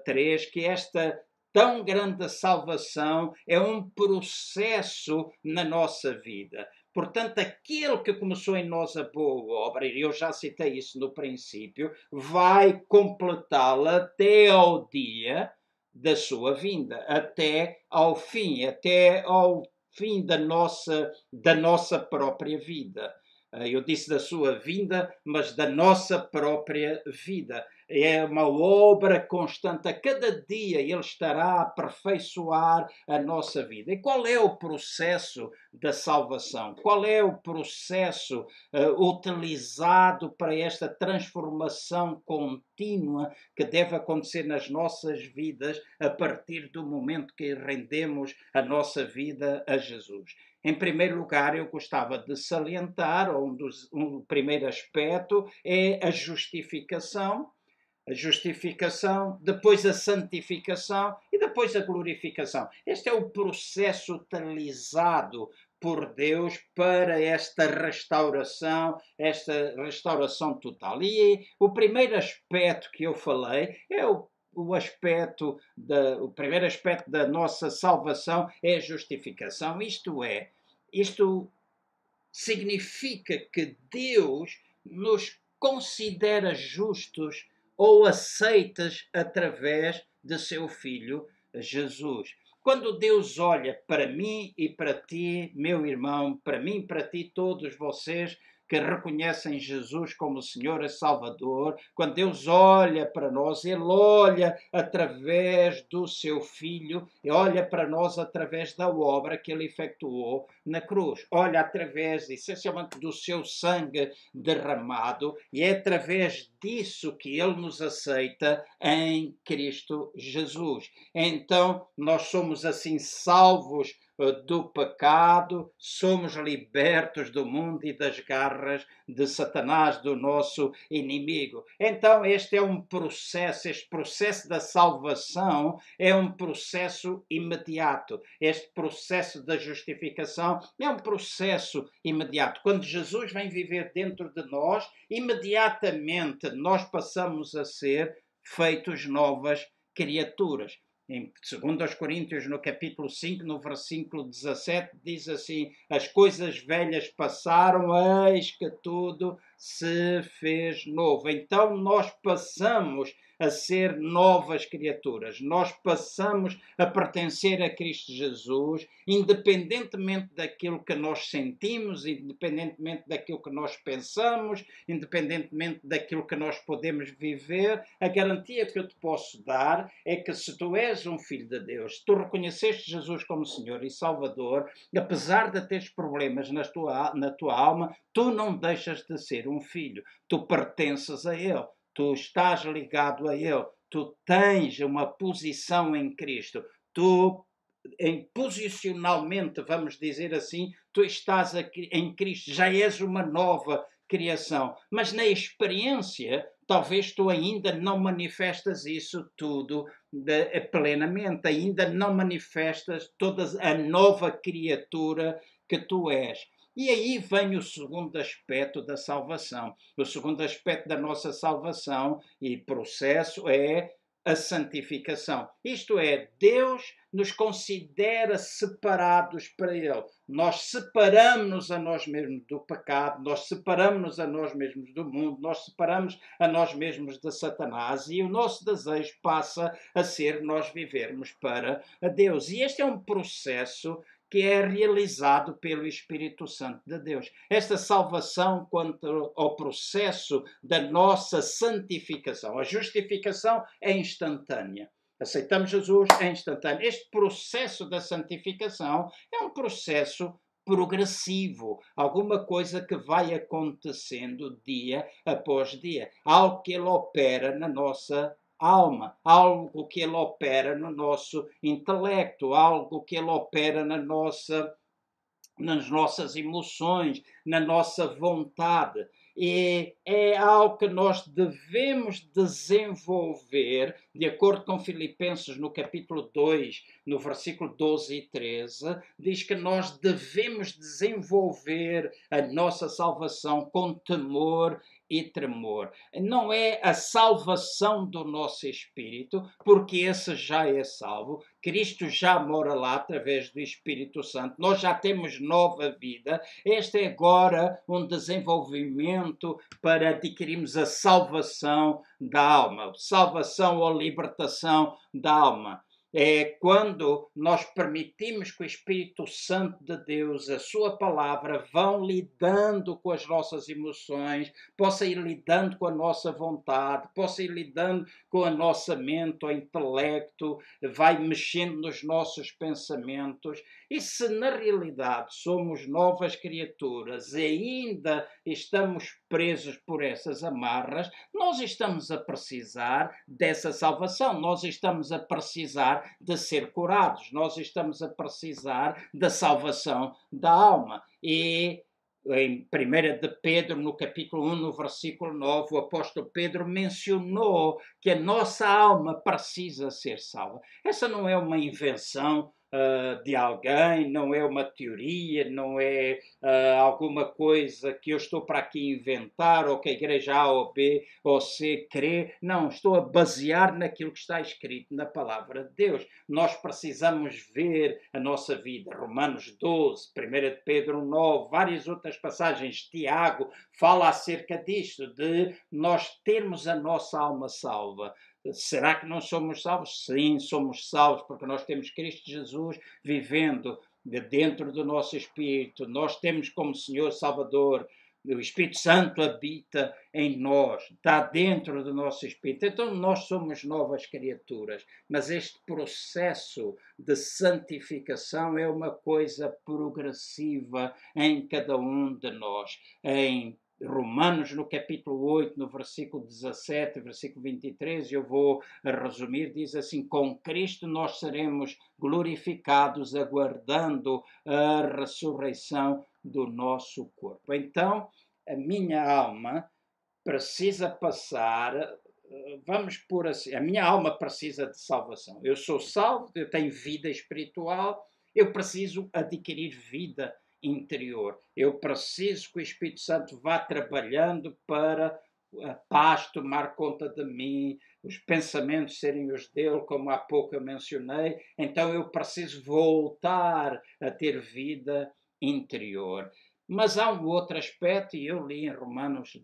3, eh, que esta tão grande salvação é um processo na nossa vida. Portanto, aquele que começou em nós a boa obra, e eu já citei isso no princípio, vai completá-la até ao dia da sua vinda, até ao fim, até ao fim da nossa, da nossa própria vida. Eh, eu disse da sua vinda, mas da nossa própria vida é uma obra constante. A cada dia Ele estará a aperfeiçoar a nossa vida. E qual é o processo da salvação? Qual é o processo uh, utilizado para esta transformação contínua que deve acontecer nas nossas vidas a partir do momento que rendemos a nossa vida a Jesus? Em primeiro lugar, eu gostava de salientar, um dos, um primeiro aspecto é a justificação, a justificação, depois a santificação e depois a glorificação. Este é o processo utilizado por Deus para esta restauração, esta restauração total. E o primeiro aspecto que eu falei é o o aspecto da, o primeiro aspecto da nossa salvação é a justificação. Isto é, isto significa que Deus nos considera justos ou aceitas através de seu Filho Jesus. Quando Deus olha para mim e para ti, meu irmão, para mim e para ti, todos vocês que reconhecem Jesus como Senhor e Salvador, quando Deus olha para nós, Ele olha através do seu Filho e olha para nós através da obra que Ele efetuou na cruz. Olha através, essencialmente, do seu sangue derramado e é através disso que Ele nos aceita em Cristo Jesus. Então, nós somos assim salvos do pecado, somos libertos do mundo e das garras de Satanás, do nosso inimigo. Então, este é um processo, este processo da salvação é um processo imediato. Este processo da justificação é um processo imediato. Quando Jesus vem viver dentro de nós, imediatamente nós passamos a ser feitos novas criaturas em 2 Coríntios, no capítulo 5, no versículo 17, diz assim: As coisas velhas passaram, eis que tudo se fez novo. Então nós passamos a ser novas criaturas. Nós passamos a pertencer a Cristo Jesus, independentemente daquilo que nós sentimos, independentemente daquilo que nós pensamos, independentemente daquilo que nós podemos viver. A garantia que eu te posso dar é que se tu és um filho de Deus, se tu reconheceste Jesus como Senhor e Salvador, apesar de teres problemas na tua, na tua alma, tu não deixas de ser um filho. Tu pertences a Ele tu estás ligado a Ele, tu tens uma posição em Cristo, tu em posicionalmente, vamos dizer assim, tu estás aqui em Cristo, já és uma nova criação, mas na experiência, talvez tu ainda não manifestas isso tudo de, plenamente, ainda não manifestas toda a nova criatura que tu és. E aí vem o segundo aspecto da salvação. O segundo aspecto da nossa salvação e processo é a santificação. Isto é, Deus nos considera separados para Ele. Nós separamos-nos a nós mesmos do pecado, nós separamos-nos a nós mesmos do mundo, nós separamos a nós mesmos de Satanás e o nosso desejo passa a ser nós vivermos para Deus. E este é um processo que é realizado pelo Espírito Santo de Deus. Esta salvação quanto ao processo da nossa santificação. A justificação é instantânea. Aceitamos Jesus, é instantâneo. Este processo da santificação é um processo progressivo, alguma coisa que vai acontecendo dia após dia, algo que ele opera na nossa alma, algo que ele opera no nosso intelecto, algo que ele opera na nossa, nas nossas emoções, na nossa vontade. E é algo que nós devemos desenvolver, de acordo com Filipenses no capítulo 2, no versículo 12 e 13, diz que nós devemos desenvolver a nossa salvação com temor e tremor. Não é a salvação do nosso espírito, porque esse já é salvo. Cristo já mora lá através do Espírito Santo. Nós já temos nova vida. Este é agora um desenvolvimento para adquirirmos a salvação da alma, salvação ou libertação da alma é quando nós permitimos que o Espírito Santo de Deus, a Sua palavra, vão lidando com as nossas emoções, possa ir lidando com a nossa vontade, possa ir lidando com a nossa mente, o intelecto, vai mexendo nos nossos pensamentos. E se na realidade somos novas criaturas e ainda estamos presos por essas amarras, nós estamos a precisar dessa salvação, nós estamos a precisar de ser curados, nós estamos a precisar da salvação da alma. E em 1 de Pedro, no capítulo 1, no versículo 9, o apóstolo Pedro mencionou que a nossa alma precisa ser salva. Essa não é uma invenção uh, de alguém, não é uma teoria, não é uh, alguma coisa que eu estou para aqui inventar ou que a igreja A ou B ou C crê. Não, estou a basear naquilo que está escrito na palavra de Deus. Nós precisamos ver a nossa vida. Romanos 12, 1 de Pedro 9, várias outras passagens. Tiago fala acerca disto, de nós termos a nossa alma salva. Será que não somos salvos? Sim, somos salvos, porque nós temos Cristo Jesus vivendo dentro do nosso espírito. Nós temos como Senhor Salvador o Espírito Santo habita em nós, está dentro do nosso espírito. Então nós somos novas criaturas, mas este processo de santificação é uma coisa progressiva em cada um de nós. Em Romanos, no capítulo 8, no versículo 17, versículo 23, eu vou resumir, diz assim: Com Cristo nós seremos glorificados, aguardando a ressurreição do nosso corpo. Então, a minha alma precisa passar, vamos por assim, a minha alma precisa de salvação. Eu sou salvo, eu tenho vida espiritual, eu preciso adquirir vida interior. Eu preciso que o Espírito Santo vá trabalhando para a paz tomar conta de mim, os pensamentos serem os dele, como há pouco eu mencionei. Então eu preciso voltar a ter vida interior. Mas há um outro aspecto, e eu li em Romanos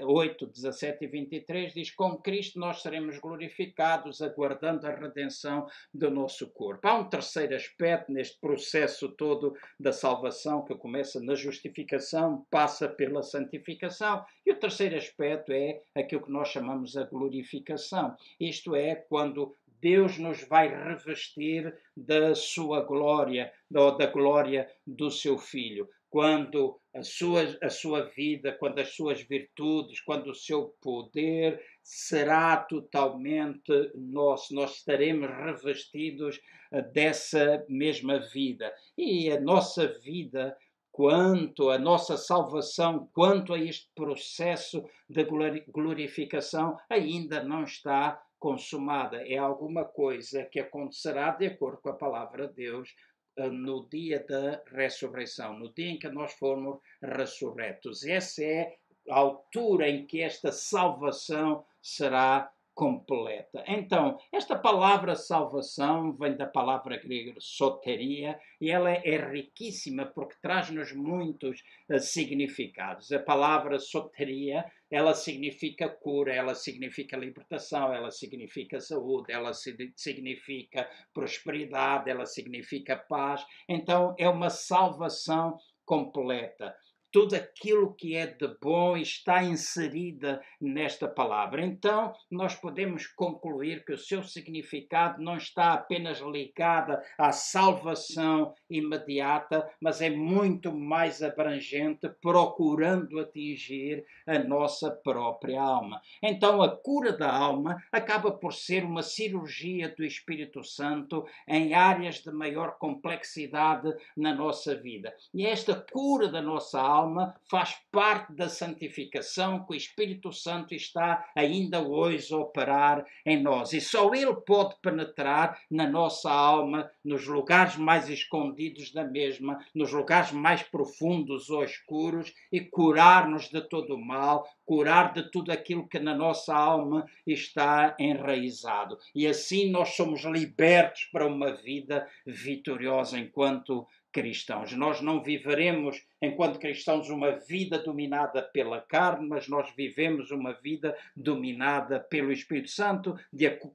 8, 17 e 23, diz: Com Cristo nós seremos glorificados, aguardando a redenção do nosso corpo. Há um terceiro aspecto neste processo todo da salvação, que começa na justificação, passa pela santificação, e o terceiro aspecto é aquilo que nós chamamos a glorificação. Isto é, quando Deus nos vai revestir da sua glória, ou da glória do seu Filho quando a sua, a sua vida, quando as suas virtudes, quando o seu poder será totalmente nosso. Nós estaremos revestidos eh, dessa mesma vida. E a nossa vida, quanto a nossa salvação, quanto a este processo de glorificação, ainda não está consumada. É alguma coisa que acontecerá de acordo com a palavra de Deus no dia da ressurreição, no dia em que nós formos ressurretos. Essa é a altura em que esta salvação será completa. Então, esta palavra salvação vem da palavra grega soteria e ela é riquíssima porque traz-nos muitos uh, significados. A palavra soteria, ela significa cura, ela significa libertação, ela significa saúde, ela significa prosperidade, ela significa paz. Então, é uma salvação completa tudo aquilo que é de bom está inserida nesta palavra. Então, nós podemos concluir que o seu significado não está apenas ligado à salvação imediata, mas é muito mais abrangente, procurando atingir a nossa própria alma. Então, a cura da alma acaba por ser uma cirurgia do Espírito Santo em áreas de maior complexidade na nossa vida. E esta cura da nossa alma alma faz parte da santificação que o Espírito Santo está ainda hoje a operar em nós. E só Ele pode penetrar na nossa alma, nos lugares mais escondidos da mesma, nos lugares mais profundos ou escuros e curar-nos de todo o mal, curar de tudo aquilo que na nossa alma está enraizado. E assim nós somos libertos para uma vida vitoriosa enquanto cristãos. Nós não viveremos, enquanto cristãos, uma vida dominada pela carne, mas nós vivemos uma vida dominada pelo Espírito Santo,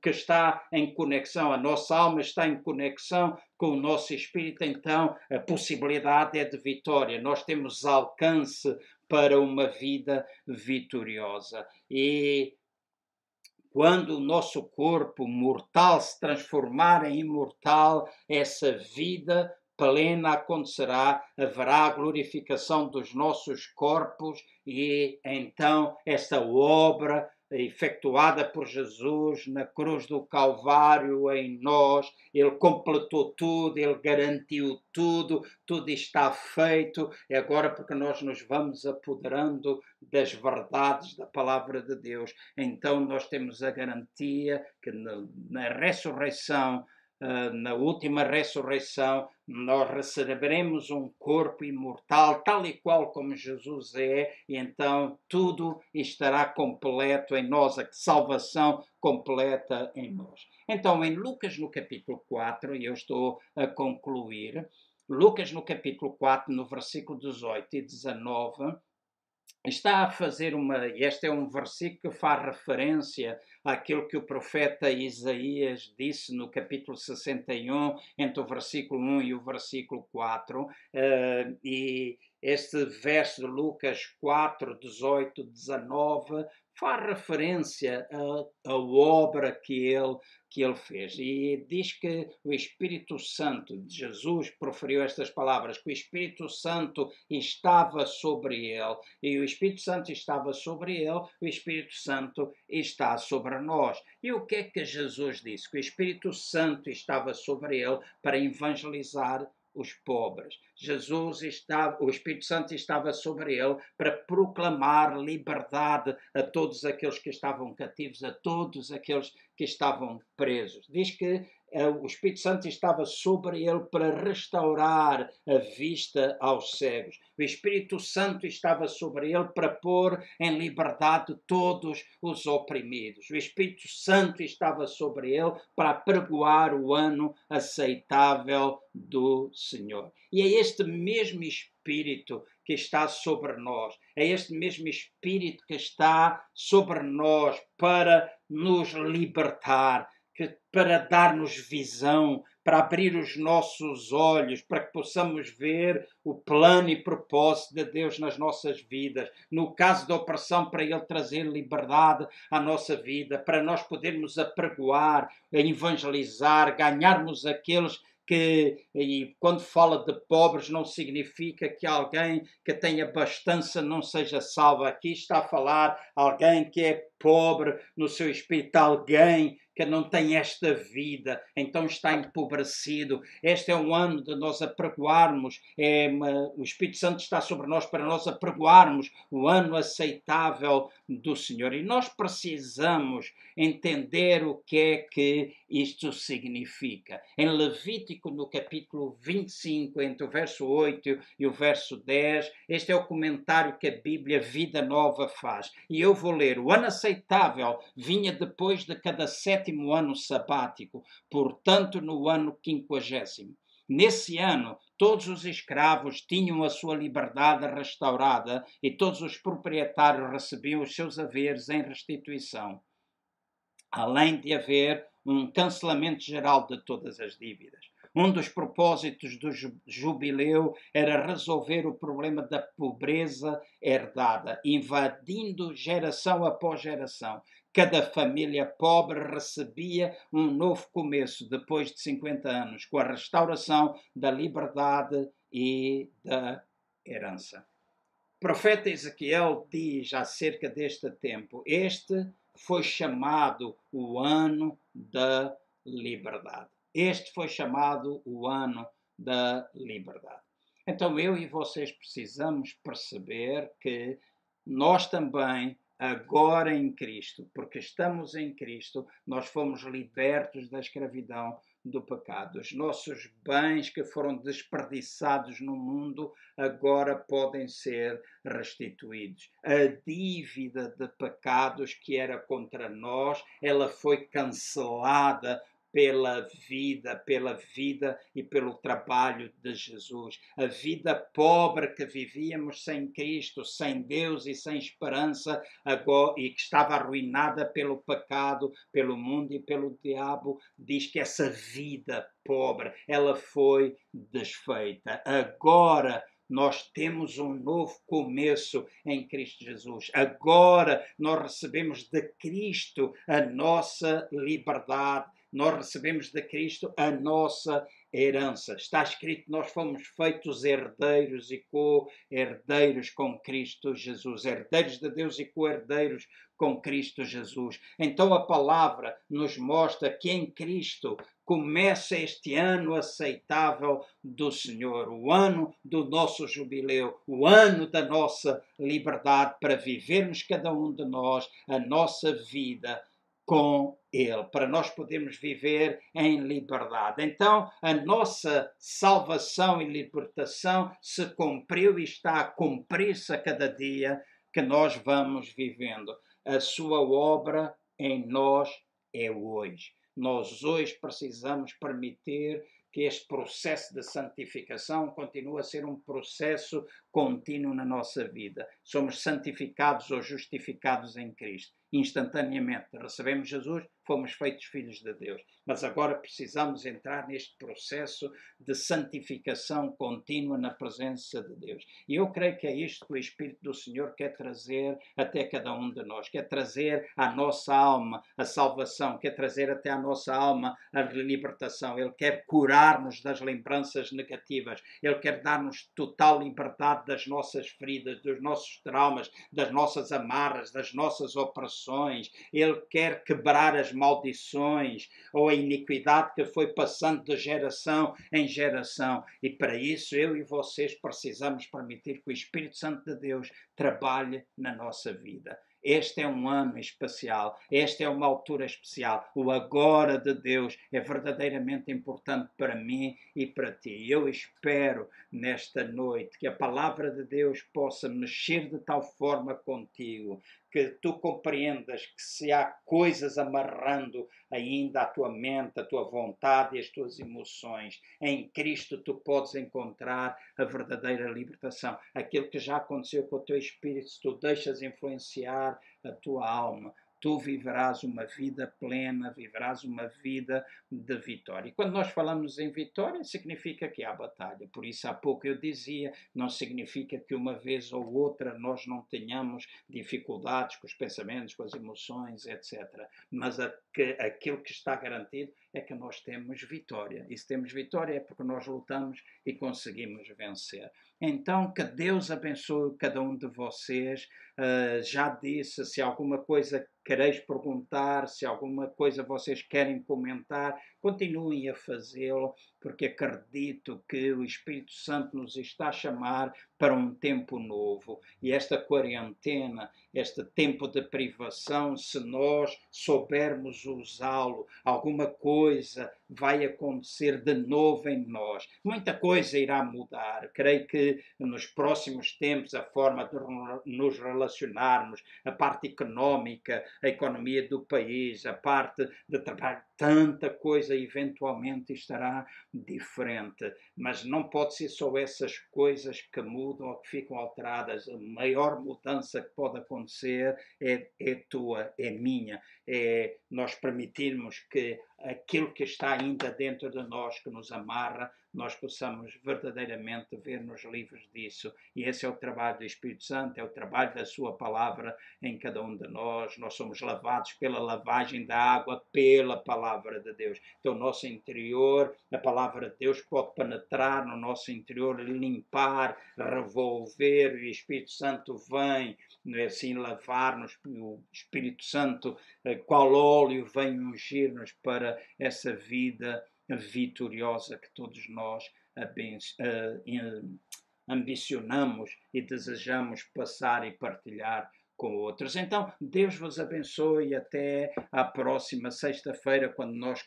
que está em conexão, a nossa alma está em conexão com o nosso espírito, então a possibilidade é de vitória. Nós temos alcance para uma vida vitoriosa. E quando o nosso corpo mortal se transformar em imortal, essa vida plena acontecerá, haverá a glorificação dos nossos corpos e então esta obra efetuada por Jesus na cruz do Calvário em nós, ele completou tudo, ele garantiu tudo, tudo está feito, e agora porque nós nos vamos apoderando das verdades da palavra de Deus, então nós temos a garantia que na ressurreição Uh, na última ressurreição, nós receberemos um corpo imortal, tal e qual como Jesus é, e então tudo estará completo em nós, a salvação completa em nós. Então, em Lucas, no capítulo 4, e eu estou a concluir, Lucas, no capítulo 4, no versículo 18 e 19, está a fazer uma. Este é um versículo que faz referência àquilo que o profeta Isaías disse no capítulo 61, entre o versículo 1 e o versículo 4, uh, eh, e, este verso de Lucas 4, 18, 19 faz referência à obra que ele, que ele fez. E diz que o Espírito Santo de Jesus proferiu estas palavras, que o Espírito Santo estava sobre ele. E o Espírito Santo estava sobre ele, o Espírito Santo está sobre nós. E o que é que Jesus disse? Que o Espírito Santo estava sobre ele para evangelizar os pobres. Jesus estava, o Espírito Santo estava sobre ele para proclamar liberdade a todos aqueles que estavam cativos, a todos aqueles que estavam presos. Diz que o Espírito Santo estava sobre ele para restaurar a vista aos cegos. O Espírito Santo estava sobre ele para pôr em liberdade todos os oprimidos. O Espírito Santo estava sobre ele para pregoar o ano aceitável do Senhor. E é este mesmo Espírito que está sobre nós, é este mesmo Espírito que está sobre nós para nos libertar para dar-nos visão, para abrir os nossos olhos, para que possamos ver o plano e propósito de Deus nas nossas vidas. No caso da opressão, para Ele trazer liberdade à nossa vida, para nós podermos apregoar, evangelizar, ganharmos aqueles que, e quando fala de pobres, não significa que alguém que tenha bastância não seja salvo. Aqui está a falar alguém que é pobre no seu espírito, alguém que não tem esta vida, então está empobrecido. Este é um ano de nós apregoarmos, é, o Espírito Santo está sobre nós para nós apregoarmos o ano aceitável do Senhor. E nós precisamos entender o que é que isto significa. Em Levítico, no capítulo 25, entre o verso 8 e o verso 10, este é o comentário que a Bíblia Vida Nova faz. E eu vou ler: o ano aceitável vinha depois de cada sétimo ano sabático, portanto, no ano quinquagésimo. Nesse ano, todos os escravos tinham a sua liberdade restaurada e todos os proprietários recebiam os seus haveres em restituição, além de haver um cancelamento geral de todas as dívidas. Um dos propósitos do jubileu era resolver o problema da pobreza herdada, invadindo geração após geração. Cada família pobre recebia um novo começo depois de 50 anos, com a restauração da liberdade e da herança. O profeta Ezequiel diz acerca deste tempo: Este foi chamado o ano da liberdade. Este foi chamado o ano da liberdade. Então eu e vocês precisamos perceber que nós também, agora em Cristo, porque estamos em Cristo, nós fomos libertos da escravidão do pecado. Os nossos bens que foram desperdiçados no mundo agora podem ser restituídos. A dívida de pecados que era contra nós, ela foi cancelada pela vida, pela vida e pelo trabalho de Jesus. A vida pobre que vivíamos sem Cristo, sem Deus e sem esperança, agora, e que estava arruinada pelo pecado, pelo mundo e pelo diabo, diz que essa vida pobre, ela foi desfeita. Agora nós temos um novo começo em Cristo Jesus. Agora nós recebemos de Cristo a nossa liberdade nós recebemos de Cristo a nossa herança. Está escrito: nós fomos feitos herdeiros e co-herdeiros com Cristo Jesus, herdeiros de Deus e co-herdeiros com Cristo Jesus. Então a palavra nos mostra que em Cristo começa este ano aceitável do Senhor, o ano do nosso jubileu, o ano da nossa liberdade para vivermos cada um de nós a nossa vida com Ele, para nós podermos viver em liberdade. Então, a nossa salvação e libertação se cumpriu e está a cumprir-se a cada dia que nós vamos vivendo. A sua obra em nós é hoje. Nós hoje precisamos permitir que este processo de santificação continue a ser um processo contínuo na nossa vida. Somos santificados ou justificados em Cristo. Instantaneamente recebemos Jesus, fomos feitos filhos de Deus. Mas agora precisamos entrar neste processo de santificação contínua na presença de Deus. E eu creio que é isto que o Espírito do Senhor quer trazer até cada um de nós, quer trazer à nossa alma a salvação, quer trazer até à nossa alma a libertação. Ele quer curar-nos das lembranças negativas, ele quer dar-nos total liberdade das nossas feridas, dos nossos traumas, das nossas amarras, das nossas opressões. Ele quer quebrar as maldições ou a iniquidade que foi passando de geração em geração. E para isso eu e vocês precisamos permitir que o Espírito Santo de Deus trabalhe na nossa vida. Este é um ano especial, esta é uma altura especial. O agora de Deus é verdadeiramente importante para mim e para ti. Eu espero nesta noite que a palavra de Deus possa mexer de tal forma contigo que tu compreendas que se há coisas amarrando ainda a tua mente, a tua vontade e as tuas emoções, em Cristo tu podes encontrar a verdadeira libertação. Aquilo que já aconteceu com o teu espírito, se tu deixas influenciar a tua alma, tu viverás uma vida plena, viverás uma vida de vitória. E quando nós falamos em vitória, significa que há batalha. Por isso, há pouco eu dizia, não significa que uma vez ou outra nós não tenhamos dificuldades com os pensamentos, com as emoções, etc. Mas a, que, aquilo que está garantido é que nós temos vitória. E se temos vitória é porque nós lutamos e conseguimos vencer. Então, que Deus abençoe cada um de vocês. Uh, já disse, se alguma coisa quereis perguntar, se alguma coisa vocês querem comentar, continuem a fazê-lo, porque acredito que o Espírito Santo nos está a chamar para um tempo novo. E esta quarentena, este tempo de privação, se nós soubermos usá-lo, alguma coisa vai acontecer de novo em nós. Muita coisa irá mudar. Creio que nos próximos tempos a forma de nos relacionarmos, a parte económica, a economia do país, a parte de trabalho, tanta coisa eventualmente estará diferente. Mas não pode ser só essas coisas que mudam ou que ficam alteradas. A maior mudança que pode acontecer é, é tua, é minha. É nós permitirmos que aquilo que está ainda dentro de nós, que nos amarra, nós possamos verdadeiramente ver-nos livres disso. E esse é o trabalho do Espírito Santo, é o trabalho da Sua palavra em cada um de nós. Nós somos lavados pela lavagem da água, pela palavra de Deus. Então, o nosso interior, a palavra de Deus pode penetrar no nosso interior, limpar, revolver, e o Espírito Santo vem é assim lavar-nos, o Espírito Santo, eh, qual óleo vem ungir-nos para essa vida vitoriosa que todos nós uh, ambicionamos e desejamos passar e partilhar com outros. Então, Deus vos abençoe até à próxima sexta-feira, quando nós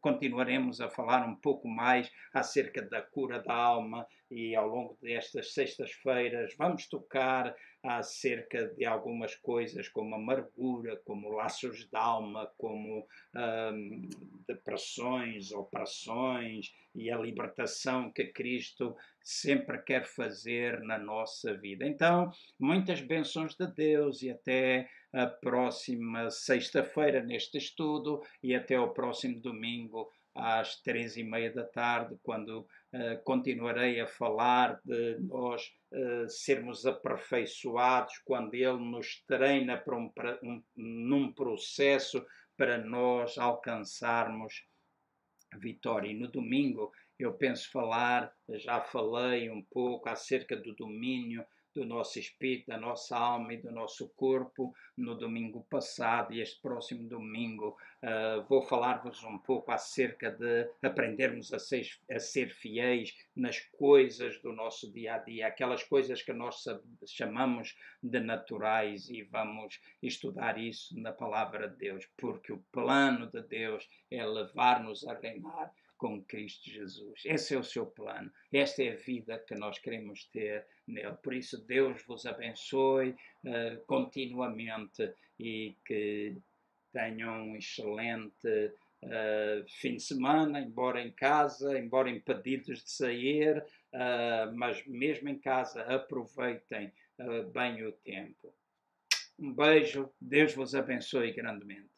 continuaremos a falar um pouco mais acerca da cura da alma e ao longo destas sextas-feiras vamos tocar acerca de algumas coisas como amargura, como laços de alma, como hum, depressões, operações e a libertação que Cristo sempre quer fazer na nossa vida. Então, muitas bênçãos de Deus e até a próxima sexta-feira neste estudo e até o próximo domingo às três e meia da tarde, quando uh, continuarei a falar de nós uh, sermos aperfeiçoados, quando Ele nos treina para um, para um, num processo para nós alcançarmos vitória. E no domingo eu penso falar, já falei um pouco acerca do domínio do nosso espírito, da nossa alma e do nosso corpo no domingo passado e este próximo domingo uh, vou falar-vos um pouco acerca de aprendermos a ser, a ser fiéis nas coisas do nosso dia a dia, aquelas coisas que nós chamamos de naturais e vamos estudar isso na palavra de Deus, porque o plano de Deus é levar-nos a reinar com Cristo Jesus. Esse é o seu plano. Esta é a vida que nós queremos ter nele. Por isso, Deus vos abençoe uh, continuamente e que tenham um excelente uh, fim de semana, embora em casa, embora impedidos de sair, uh, mas mesmo em casa aproveitem bem o tempo. Um beijo, Deus vos abençoe grandemente.